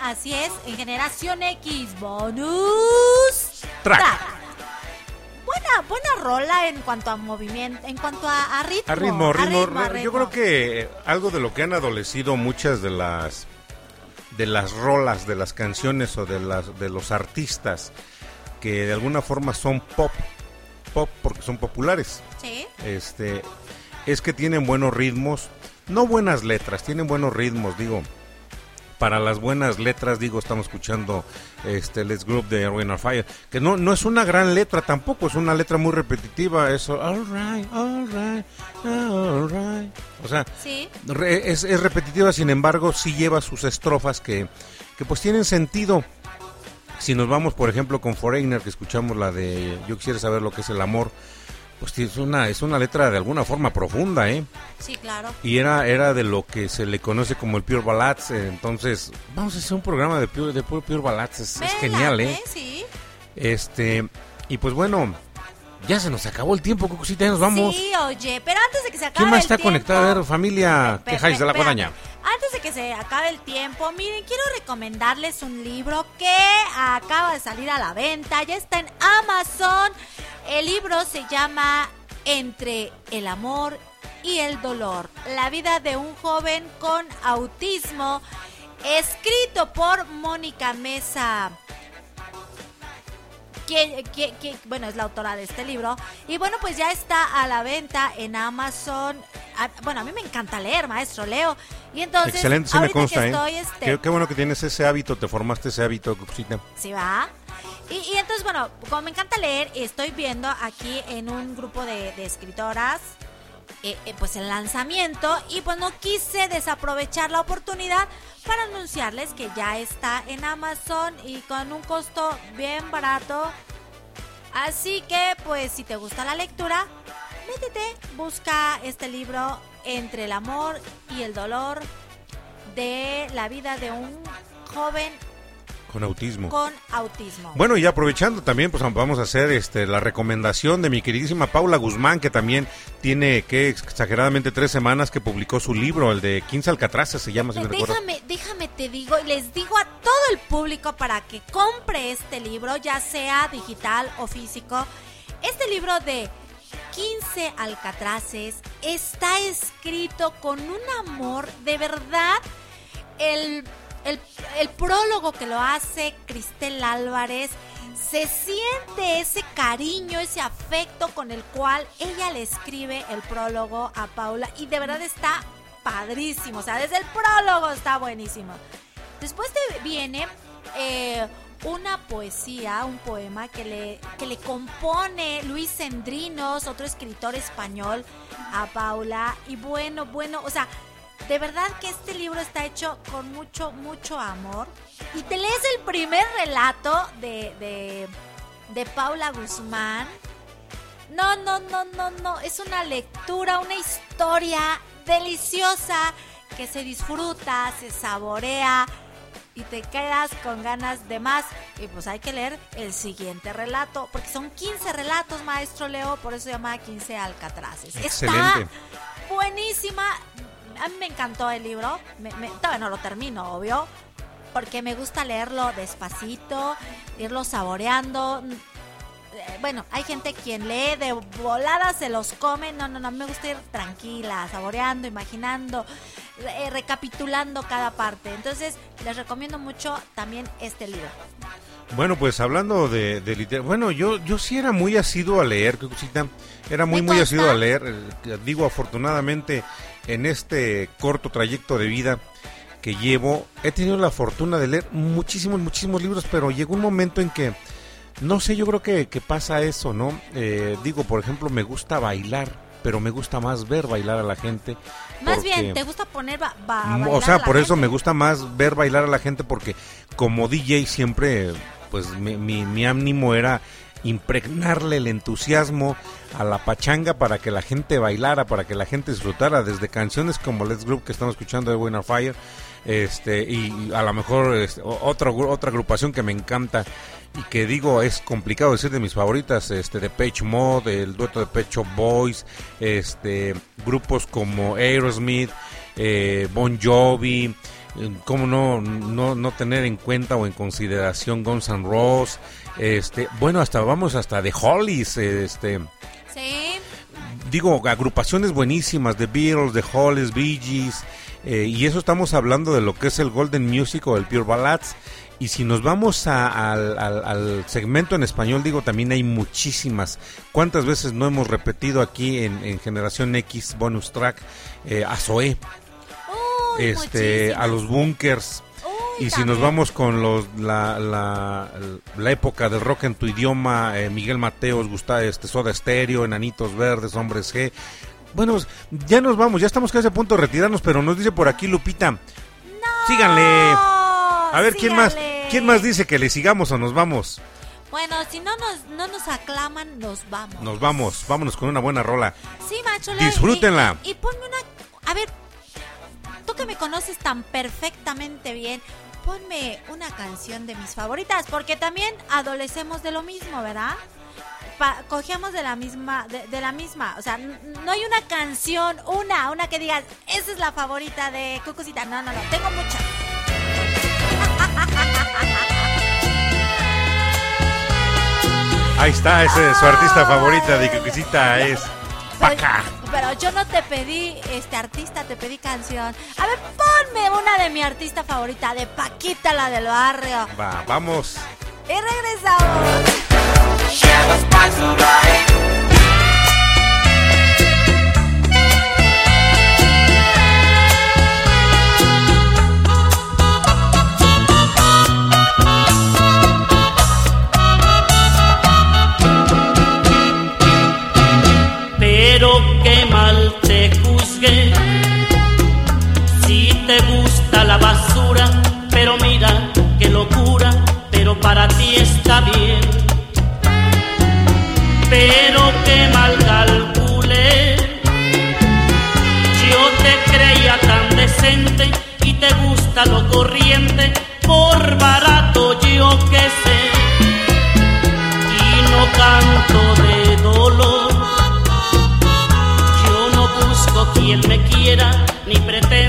Así es, en Generación X, bonus Track. Buena, buena rola en cuanto a movimiento, en cuanto a, a ritmo. A ritmo, ritmo, a Yo ritmo. creo que algo de lo que han adolecido muchas de las de las rolas, de las canciones o de las de los artistas que de alguna forma son pop, pop porque son populares. Sí. Este es que tienen buenos ritmos, no buenas letras, tienen buenos ritmos, digo. Para las buenas letras, digo, estamos escuchando este Let's Group de Erwin on Fire, que no, no es una gran letra tampoco, es una letra muy repetitiva, eso, all right, all right, all right. O sea, Sí. re- es, es repetitiva, sin embargo, sí lleva sus estrofas que, que pues tienen sentido. Si nos vamos, por ejemplo, con Foreigner, que escuchamos la de Yo quisiera saber lo que es el amor, pues es una, es una letra de alguna forma profunda, ¿eh? Sí, claro. Y era, era de lo que se le conoce como el Pure Ballads, eh, entonces vamos a hacer un programa de Pure, de Pure Ballads, es, genial, ¿eh? Sí. Este, y pues bueno, ya se nos acabó el tiempo, Cucucita, ya nos vamos. Sí, oye, pero antes de que se acabe ¿Quién más el está tiempo- conectado? A ver, familia, Pe- ¿qué de la guadaña? Antes de que se acabe el tiempo, miren, quiero recomendarles un libro que acaba de salir a la venta, ya está en Amazon. El libro se llama Entre el amor y el dolor, la vida de un joven con autismo, escrito por Mónica Mesa que, que- que- bueno, es la autora de este libro. Y bueno, pues ya está a la venta en Amazon. A- bueno, a mí me encanta leer, maestro Leo. Y entonces, Excelente, sí me consta, que ¿eh? estoy, este, Qué, qué bueno que tienes ese hábito, te formaste ese hábito, Cucucita. ¿Sí va? Y, y entonces, bueno, como me encanta leer, estoy viendo aquí en un grupo de, de escritoras, eh, eh, pues el lanzamiento, y pues no quise desaprovechar la oportunidad para anunciarles que ya está en Amazon y con un costo bien barato. Así que, pues, si te gusta la lectura, métete, busca este libro entre el amor y el dolor de la vida de un joven Con autismo. con autismo. Bueno, y aprovechando también, pues vamos a hacer este la recomendación de mi queridísima Paula Guzmán, que también tiene que exageradamente tres semanas que publicó su libro, el de 15 Alcatraces se llama, si recuerdo. déjame, déjame te digo, y les digo a todo el público para que compre este libro, ya sea digital o físico. Este libro de 15 Alcatraces está escrito con un amor de verdad. El, el, prólogo que lo hace Cristel Álvarez, se siente ese cariño, ese afecto con el cual ella le escribe el prólogo a Paula y de verdad está padrísimo, o sea, desde el prólogo está buenísimo. Después de- viene eh, una poesía, un poema que le, que le compone Luis Sendrinos, otro escritor español, a Paula. Y bueno, bueno, o sea, de verdad que este libro está hecho con mucho, mucho amor. Y te lees el primer relato de, de, de Paula Guzmán. No, no, no, no, no. Es una lectura, una historia deliciosa que se disfruta, se saborea y te quedas con ganas de más. Y pues hay que leer el siguiente relato, porque son 15 relatos, maestro Leo, por eso se llama 15 Alcatraces. Excelente. Está buenísima. A mí me encantó el libro. Me- me- todavía no lo termino, obvio. Porque me gusta leerlo despacito, irlo saboreando. Eh, Bueno, hay gente quien lee de volada, se los come. No, no, no, me gusta ir tranquila, saboreando, imaginando, eh, recapitulando cada parte. Entonces, les recomiendo mucho también este libro. Bueno, pues hablando de, de literatura, bueno, yo, yo sí era muy asiduo a leer, Cucucita, era muy, muy asiduo a leer, eh, digo, afortunadamente, en este corto trayecto de vida que llevo, he tenido la fortuna de leer muchísimos, muchísimos libros, pero llegó un momento en que, no sé, yo creo que, que pasa eso, ¿no? Eh, digo, por ejemplo, me gusta bailar, pero me gusta más ver bailar a la gente. Más porque- bien, ¿te gusta poner ba- Mm, bailar o sea, a la por eso me gusta más ver bailar a la gente porque como DJ siempre, pues mi, mi, mi ánimo era impregnarle el entusiasmo a la pachanga para que la gente bailara, para que la gente disfrutara desde canciones como Let's Group que estamos escuchando de Winner Fire, este y a lo mejor este, otra otra agrupación que me encanta y que digo es complicado decir de mis favoritas, este de Page Mode, el dueto de Pecho Boys, este grupos como Aerosmith eh, Bon Jovi, eh, cómo no, no, no tener en cuenta o en consideración Guns N' Roses, este, bueno, hasta vamos hasta The Hollies, este, Sí. digo, agrupaciones buenísimas, The Beatles, The Hollies, Bee Gees, eh, y eso estamos hablando de lo que es el Golden Music o el Pure Ballads. Y si nos vamos a- al, al- al segmento en español, digo, también hay muchísimas. ¿Cuántas veces no hemos repetido aquí en, en Generación X Bonus Track eh, a Zoé, Uy, este, a los Bunkers? Y si nos vamos con los, la, la, la época del rock en tu idioma, eh, Miguel Mateos, Gustavo, este, Soda Stereo, Enanitos Verdes, Hombres G. Bueno, ya nos vamos, ya estamos casi a punto de retirarnos, pero nos dice por aquí Lupita. Síganle. A ver, ¿quién más. ¿quién más dice que le sigamos o nos vamos? Bueno, si no nos, no nos aclaman, nos vamos. Nos vamos, vámonos con una buena rola. Sí, macho. Disfrútenla. Y, y ponme una... A ver, tú que me conoces tan perfectamente bien, ponme una canción de mis favoritas, porque también adolecemos de lo mismo, ¿verdad? Pa- cogemos de la misma, de, la misma, o sea, no hay una canción, una, una que digas, esa es la favorita de Cucucita, no, no, no, tengo muchas. Ahí está, ese es su artista favorita de Cucucita es Paca. Pero yo no te pedí este artista, te pedí canción. A ver, ponme una de mi artista favorita, de Paquita, la del barrio. Va, vamos. Y regresamos. Para ti está bien. Pero qué mal calculé. Yo te creía tan decente y te gusta lo corriente, por barato yo que sé. Y no canto de dolor. Yo no busco quien me quiera, ni pretendo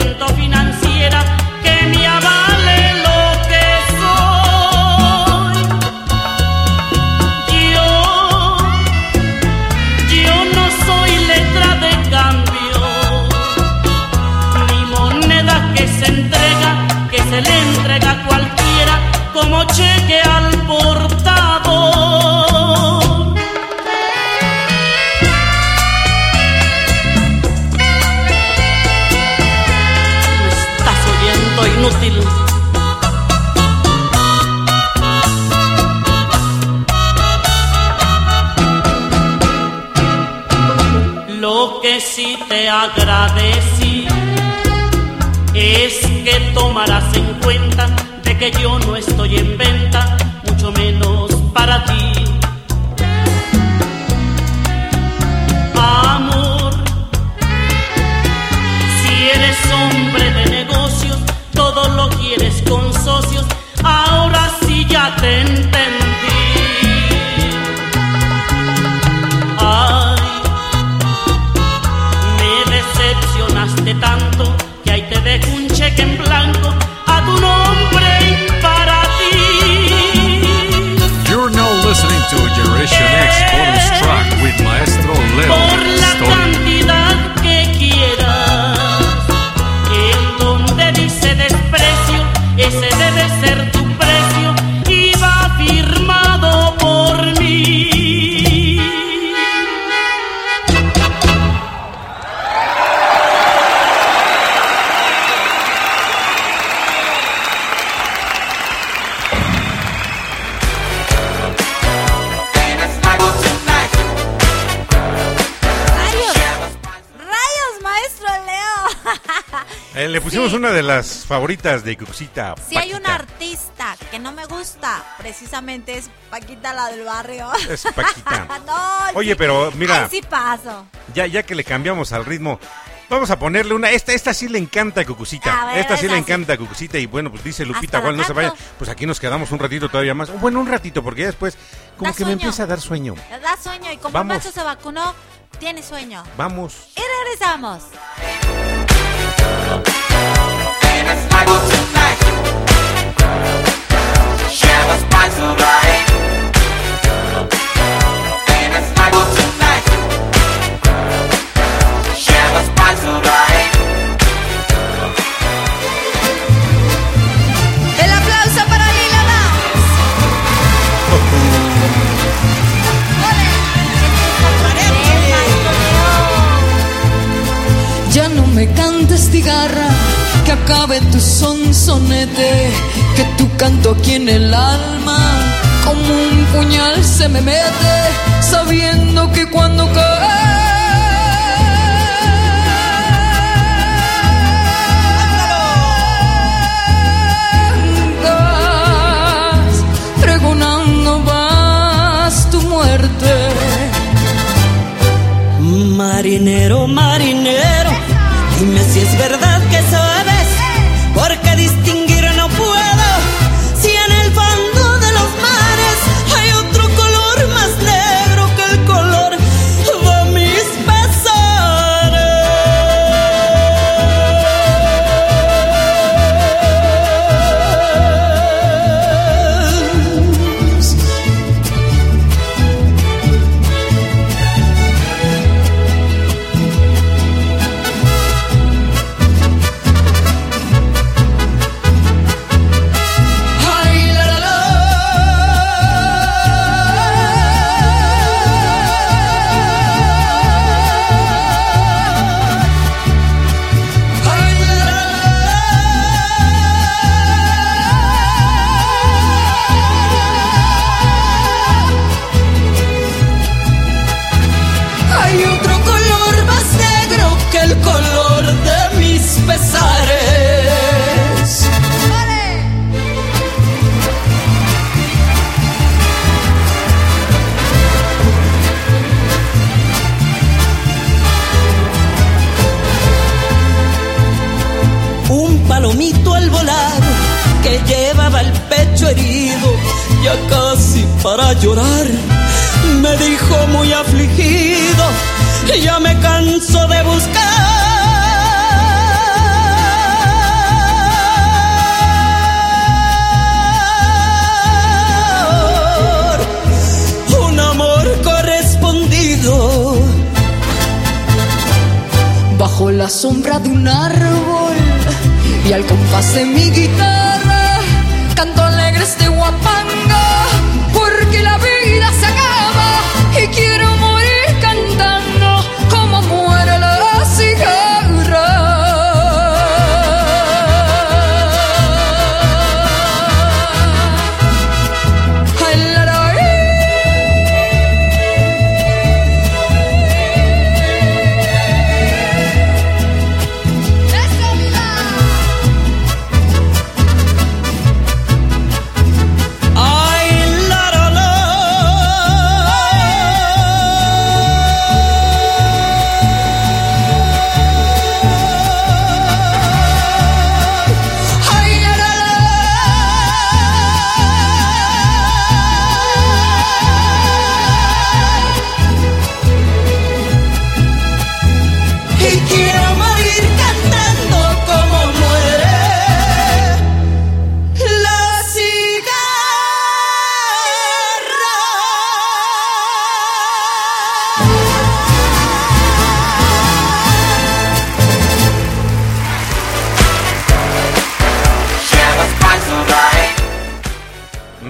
agradecí es que tomarás en cuenta de que yo no estoy en venta, mucho menos para ti. Una de las favoritas de Cucucita. Si hay un Paquita. artista que no me gusta, precisamente es Paquita, la del barrio. Es Paquita. no, Oye, sí. pero mira. Sí paso. Ya, ya que le cambiamos al ritmo, vamos a ponerle una. Esta, esta sí le encanta a Cucucita. A ver, esta sí le encanta a Cucucita. Y bueno, pues dice Lupita, igual no se vaya. Pues aquí nos quedamos un ratito todavía más. Bueno, un ratito, porque ya después, como Da que me empieza a dar sueño. Da sueño y como Vamos. Macho se vacunó, tiene sueño. Vamos. Y regresamos. And a smile tonight. Share a spice of life. Acabe tu sonsonete, que tu canto aquí en el alma, como un puñal se me mete, sabiendo que cuando cantas, pregonando vas tu muerte. Marinero, marinero, para llorar, me dijo muy afligido, ya me canso de buscar un amor correspondido. bajo la sombra de un árbol y al compás de mi guitarra canto alegre este guapanga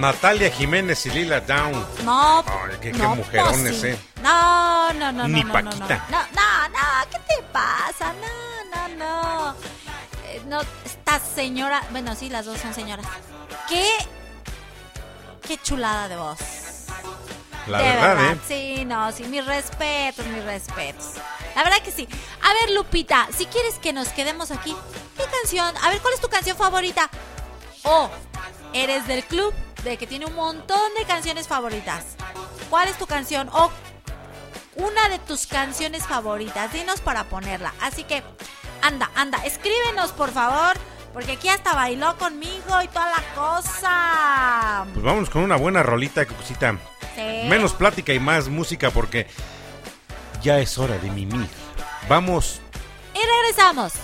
Natalia Jiménez y Lila Down. No, Ay, qué, qué no, mujerones, pues sí. eh. No, no, no, Ni no, no, Paquita. No, no, no, ¿qué te pasa? No, no, no. Eh, no, esta señora, bueno, sí, las dos son señoras. Qué, qué chulada de voz. La de verdad, ¿eh? Sí, no, sí, mis respetos, mis respetos. La verdad que sí. A ver, Lupita, si quieres que nos quedemos aquí, ¿qué canción? A ver, ¿cuál es tu canción favorita? O eres del club de que tiene un montón de canciones favoritas. ¿Cuál es tu canción? O una de tus canciones favoritas. Dinos para ponerla. Así que, anda, anda, escríbenos por favor. Porque aquí hasta bailó conmigo y toda la cosa. Pues vámonos con una buena rolita, cosita. Sí. Menos plática y más música porque ya es hora de mimir. Vamos Y regresamos.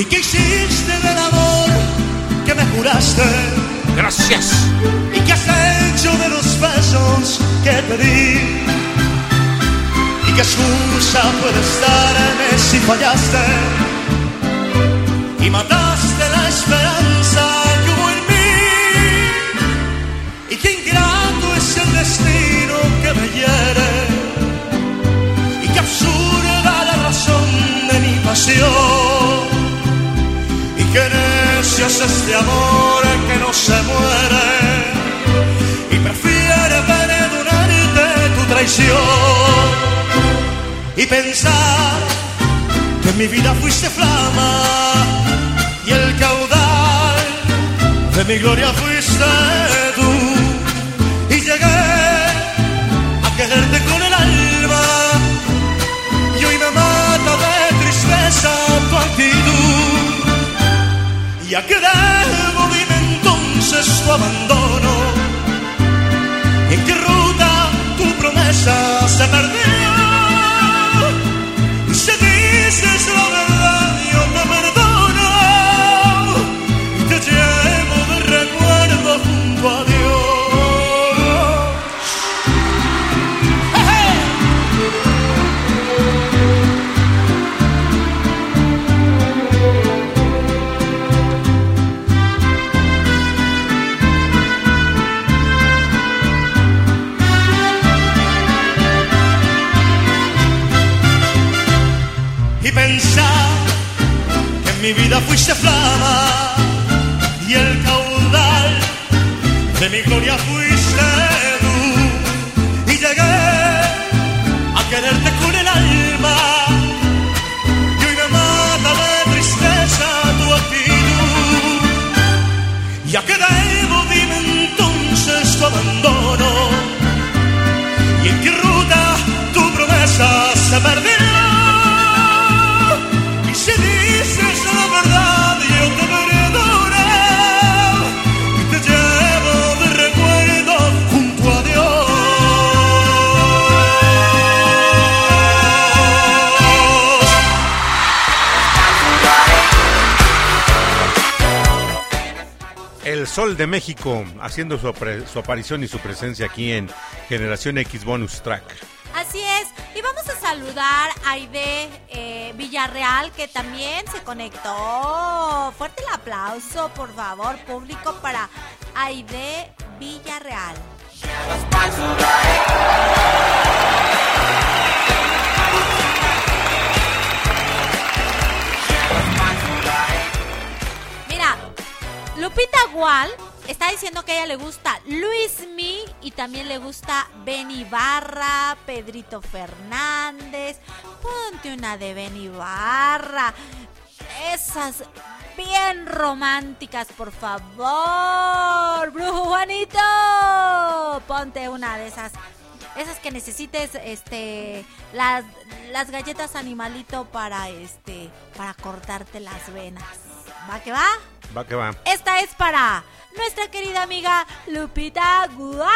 ¿Y qué hiciste del amor que me juraste? Gracias. ¿Y qué has hecho de los besos que te di? ¿Y qué excusa puedes darme si fallaste? Y mataste la esperanza destino que me hiere? ¿Y qué absurda la razón de mi pasión? y que necio es este amor que no se muere y prefiere perdonarte tu traición y pensar que mi vida fuiste flama y el caudal de mi gloria fuiste tú ¿Y a qué debo dime entonces tu abandono? ¿En qué ruta tu promesa se perdió? Mi vida fuiste flama y el caudal de mi gloria fuiste tú. Y llegué a quererte con el alma y hoy me mata de tristeza tu actitud. Y a qué debo dime entonces tu abandono y en qué ruta tu promesa se perdió Sol de México haciendo su, aparición y su presencia aquí en Generación X Bonus Track. Así es, y vamos a saludar a Aide eh, Villarreal que también se conectó. Fuerte el aplauso, por favor, público, para Aide Villarreal. Lupita Gual está diciendo que a ella le gusta Luis Mi y también le gusta Benny Barra, Pedrito Fernández. Ponte una de Benny Barra. Esas bien románticas, por favor. Brujo Juanito. Ponte una de esas. Esas que necesites, este, las, las galletas animalito para, este, para cortarte las venas. ¿Va que va? Va que va. Esta es para nuestra querida amiga Lupita Gual.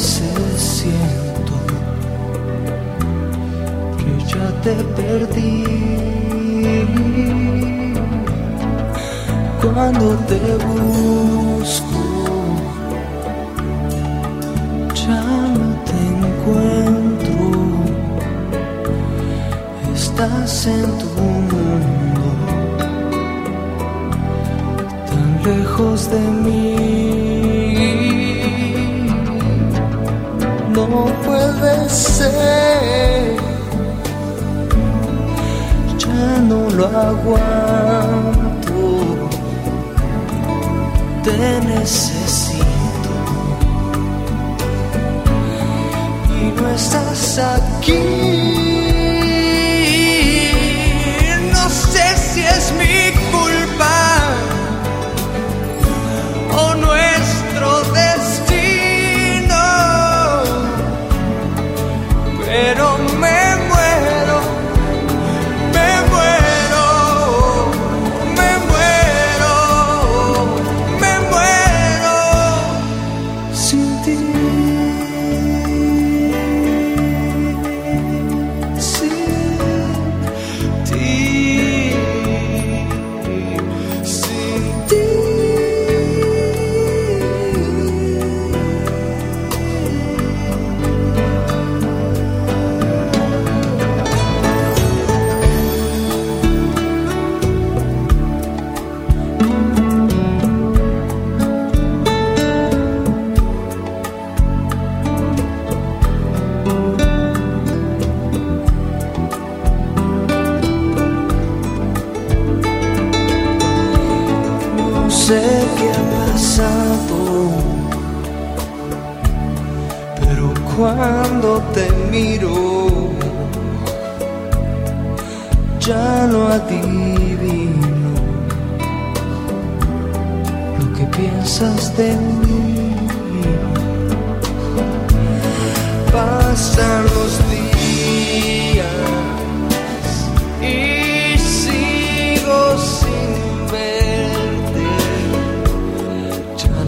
A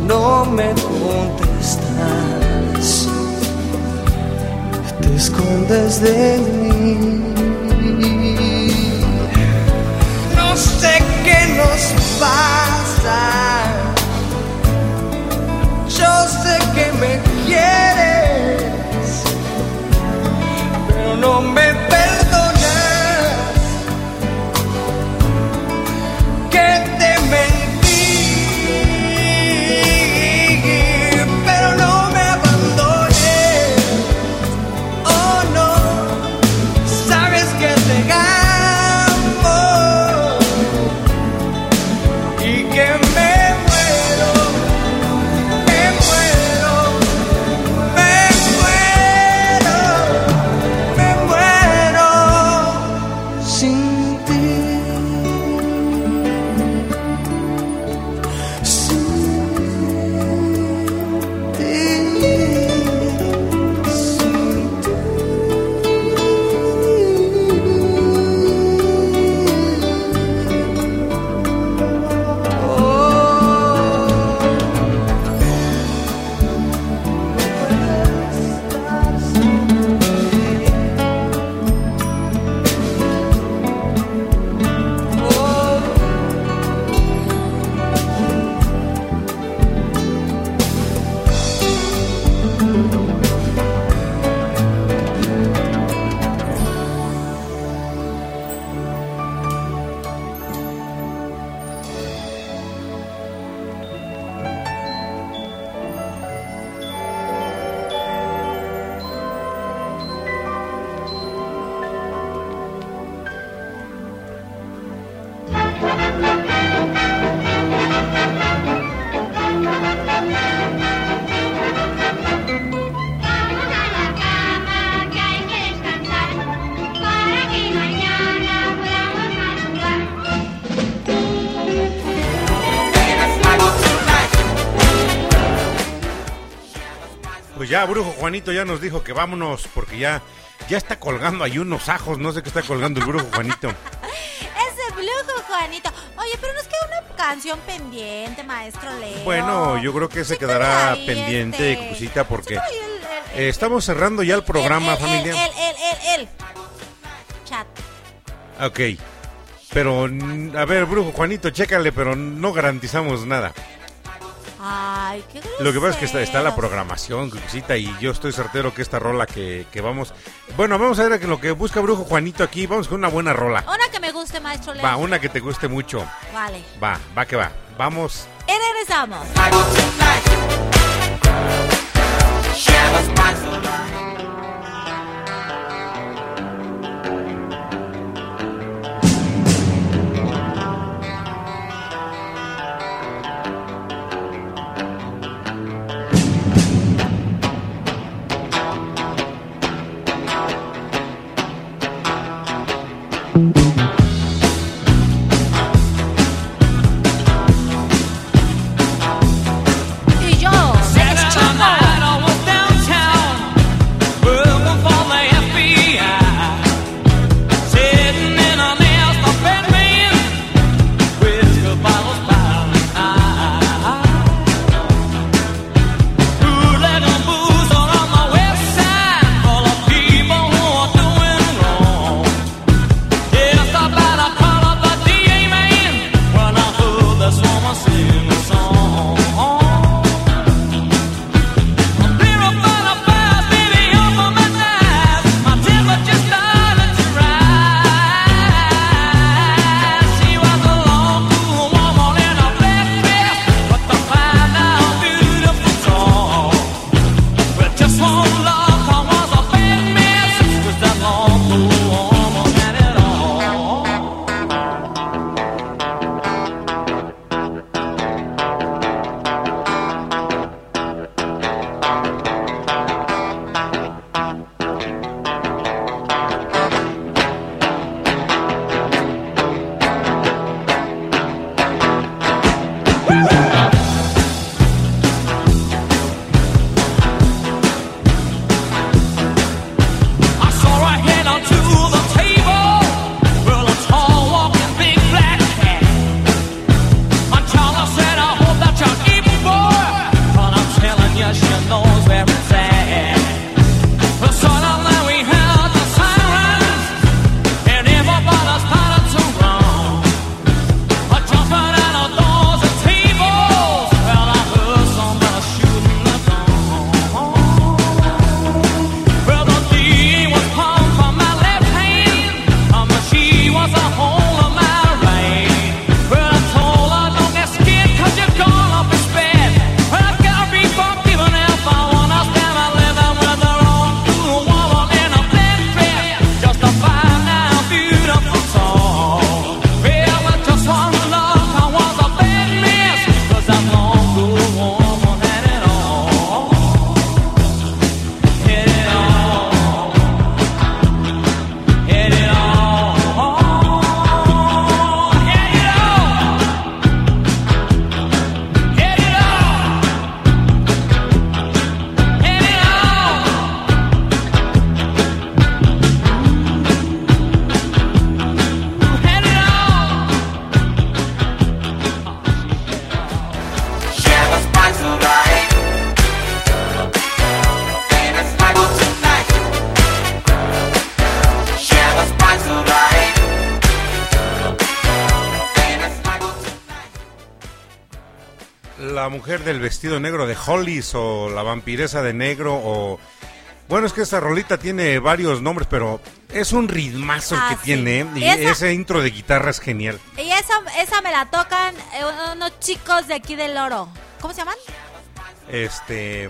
no me contestas, te escondes de mí. No sé qué nos pasa. Ya, Brujo Juanito ya nos dijo que vámonos porque ya, ya está colgando ahí unos ajos. No sé qué está colgando el Brujo Juanito. Ese Blujo, Juanito. Oye, pero nos queda una canción pendiente, maestro Leo. Bueno, yo creo que se quedará pendiente, este, cosita, porque el- el- estamos cerrando ya el programa, familia. El, el, el, el, Chat. Ok. Pero, a ver, brujo Juanito, chécale, pero no garantizamos nada. Ay, qué Lo que pasa es que está, está la programación, cosita, y yo estoy certero que esta rola que, que vamos... Bueno, vamos a ver que lo que busca brujo Juanito aquí, vamos con una buena rola. Una que me guste, maestro Leo. Va, una que te guste mucho. Vale. Va, va que va. Vamos. Y regresamos. Mujer del vestido negro de Hollis o la vampiresa de negro o... Bueno, es que esta rolita tiene varios nombres, pero es un ritmazo Ah, que sí. tiene. Y Esa- ese intro de guitarra es genial. Y esa, esa me la tocan eh, unos chicos de aquí del Oro. ¿Cómo se llaman? Este...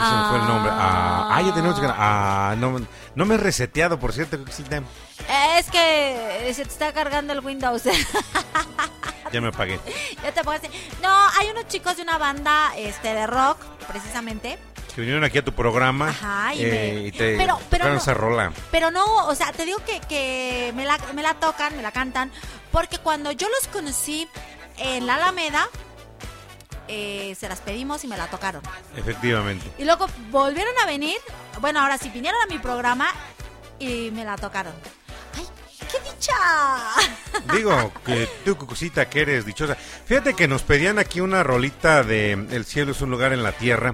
Ay, se me fue el nombre. Ah, ah, ya tenemos que... Ah, no, no me he reseteado, por cierto. Eh, es que se te está cargando el Windows. Ya me apagué. ya te pongas- No, hay unos chicos de una banda este, de rock, precisamente. Que vinieron aquí a tu programa Ajá, y eh, me- y te pero- pero no- esa rola. Pero no, o sea, te digo que, que me, la, me la tocan, me la cantan, porque cuando yo los conocí en la Alameda, eh, se las pedimos y me la tocaron. Efectivamente. Y luego volvieron a venir, bueno, ahora sí, vinieron a mi programa y me la tocaron. ¡Qué dicha! Digo, que tú, Cucucita, que eres dichosa. Fíjate que nos pedían aquí una rolita de El cielo es un lugar en la tierra.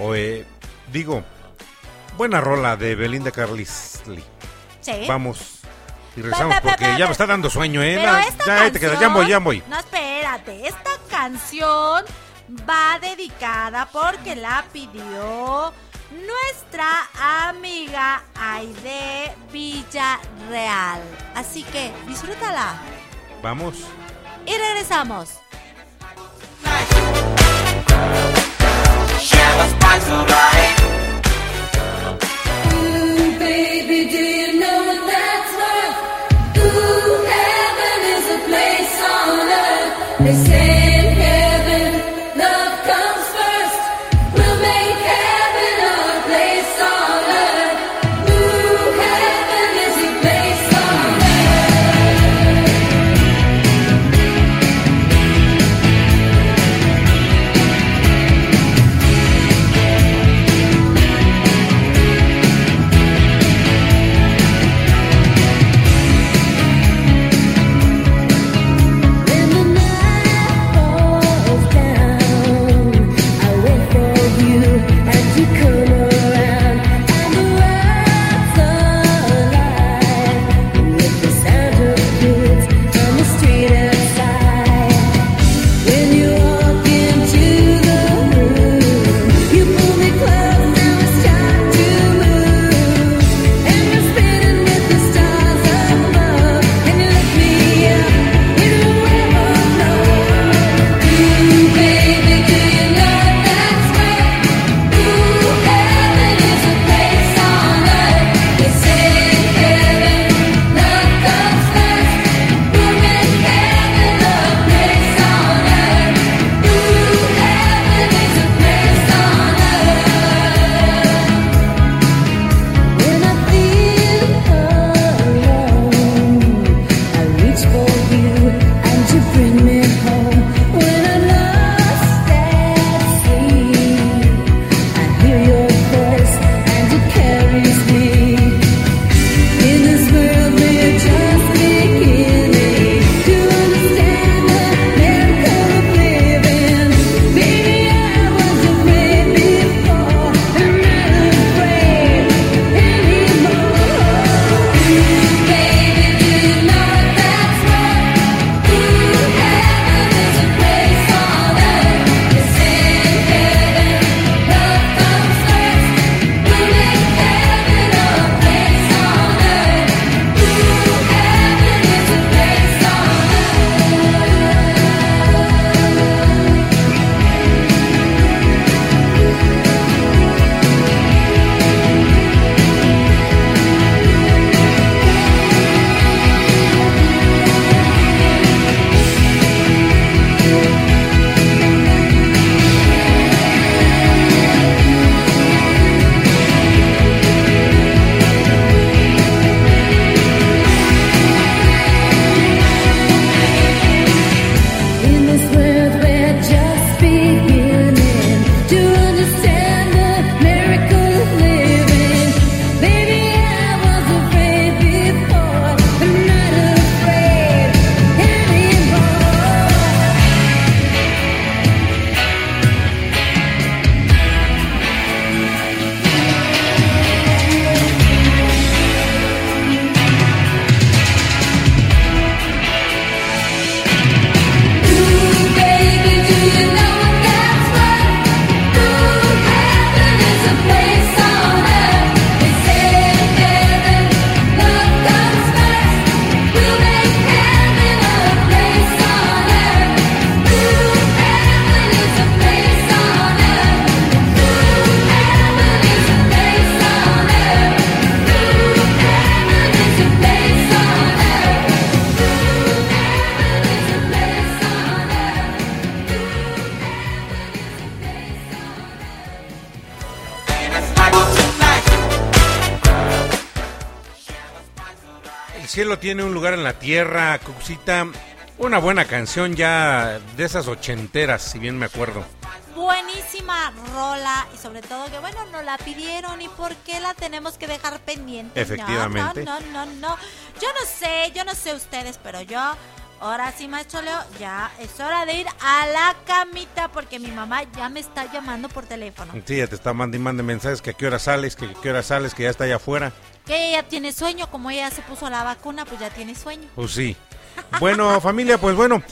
O, eh, digo, buena rola de Belinda Carlisle. Sí. Vamos. Y regresamos porque ya me está dando sueño, ¿eh? Ya, te quedas, ya voy, ya voy. No, espérate. Esta canción va dedicada porque la pidió nuestra amiga Aide Villarreal. Así que disfrútala. Vamos. Y regresamos. tierra, Cuxita. Una buena canción ya de esas ochenteras, si bien me acuerdo. Buenísima rola y sobre todo que bueno, nos la pidieron y por qué la tenemos que dejar pendiente. Efectivamente. No, no, no, no. Yo no sé, yo no sé ustedes, pero yo ahora sí, maestro Leo, ya es hora de ir a la camita porque mi mamá ya me está llamando por teléfono. Sí, ya te está mandando mande mensajes que a qué hora sales, que a qué hora sales, que ya está allá afuera. Tiene sueño, como ella se puso la vacuna, pues ya tiene sueño. Pues sí. Bueno, familia, pues bueno,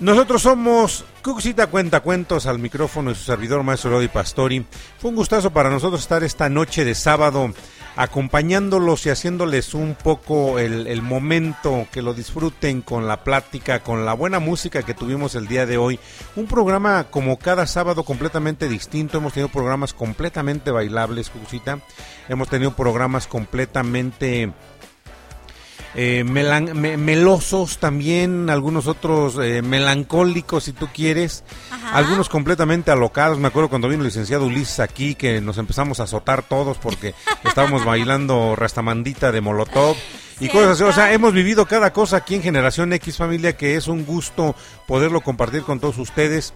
nosotros somos Cuxita Cuenta Cuentos al micrófono y su servidor maestro Lodi Pastori. Fue un gustazo para nosotros estar esta noche de sábado acompañándolos y haciéndoles un poco el, el momento, que lo disfruten con la plática, con la buena música que tuvimos el día de hoy. Un programa como cada sábado completamente distinto. Hemos tenido programas completamente bailables, Cuxita. Hemos tenido programas completamente eh, melan- me- melosos también, algunos otros eh, melancólicos si tú quieres, algunos completamente alocados. Me acuerdo cuando vino el licenciado Ulises aquí que nos empezamos a azotar todos porque estábamos bailando rastamandita de Molotov. Y cosas así, o sea, hemos vivido cada cosa aquí en Generación X Familia que es un gusto poderlo compartir con todos ustedes.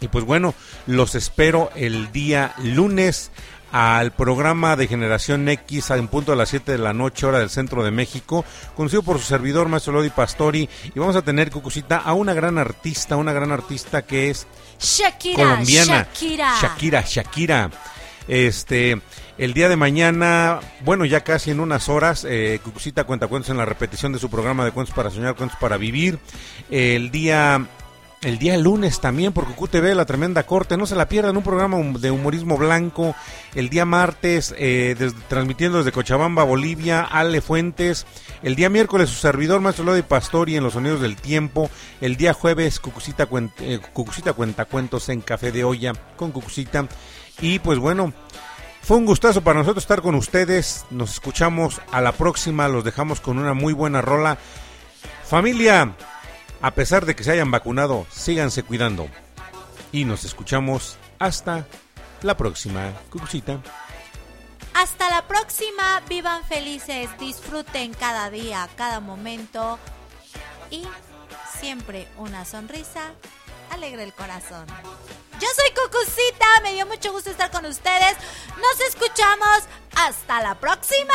Y pues bueno, los espero el día lunes al programa de Generación X en punto de las 7 de la noche, hora del centro de México, conocido por su servidor, Maestro Lodi Pastori. Y vamos a tener, Cucucita, a una gran artista, una gran artista que es Shakira, colombiana. Shakira. Shakira, Shakira. Este, el día de mañana, bueno, ya casi en unas horas, eh, Cucucita cuenta cuentos en la repetición de su programa de Cuentos para Soñar, Cuentos para Vivir. El día el día lunes también por QTV, la tremenda corte. No se la pierdan, un programa de humorismo blanco. El día martes, eh, transmitiendo desde Cochabamba, Bolivia, Ale Fuentes. El día miércoles, su servidor, Maestro Lodi Pastori, en los sonidos del tiempo. El día jueves, Cucucita, Cuen- eh, Cucucita cuenta cuentos en Café de Olla con Cucucita. Y pues bueno, fue un gustazo para nosotros estar con ustedes. Nos escuchamos a la próxima. Los dejamos con una muy buena rola. Familia, a pesar de que se hayan vacunado, síganse cuidando. Y nos escuchamos hasta la próxima. Cucucita. Hasta la próxima, vivan felices, disfruten cada día, cada momento y siempre una sonrisa alegra el corazón. Yo soy Cucucita, me dio mucho gusto estar con ustedes. Nos escuchamos hasta la próxima.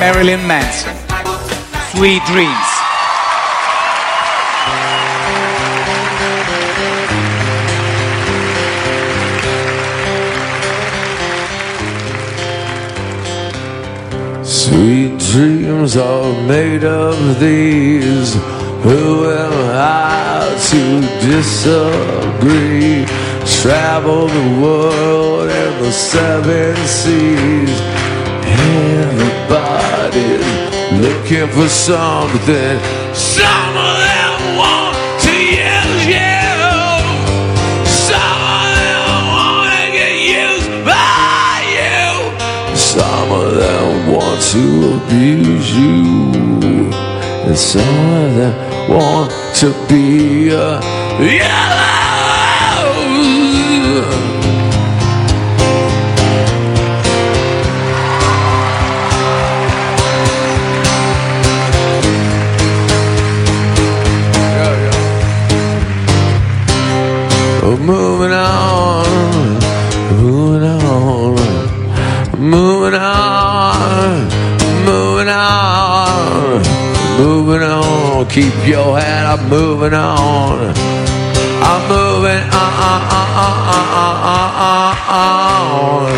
Marilyn Manson. Sweet Dreams. Sweet dreams are made of these. Who am I to disagree? Travel the world and the seven seas. Everybody's looking for something. Some of them want to use you. Some of them want to get used by you. Some of them want to abuse you. And some of them want to be a yellow. Moving on, moving on, moving on, moving on, moving on. Keep your head up, moving on. I'm moving on, on, on, on, on, on, on.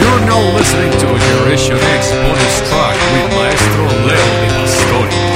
You're now listening to Generation X bonus track with Maestro Leo Di Pastori.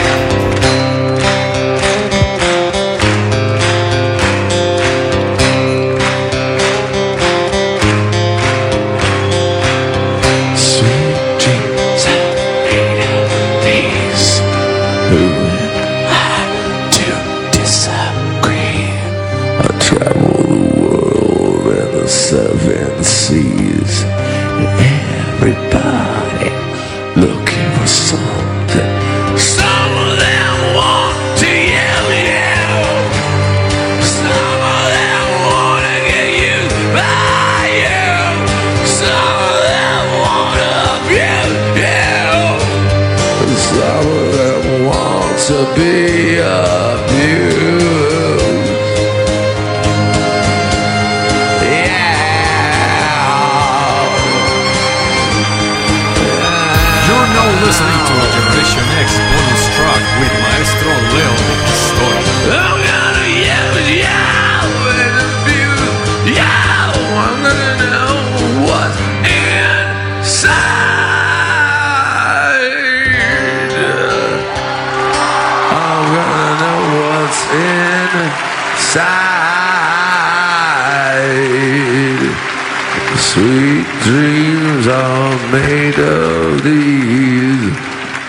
Dreams are made of these.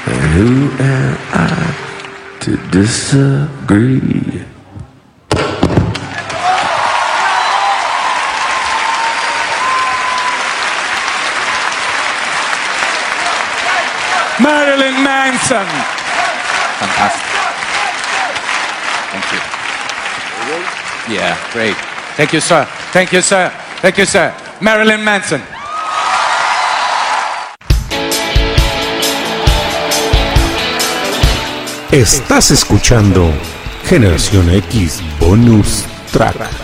And who am I to disagree? Marilyn Manson. Fantastic. Thank you. Yeah, great. Thank you, sir. Thank you, sir. Thank you, sir. Marilyn Manson. Estás escuchando Generación X Bonus Track.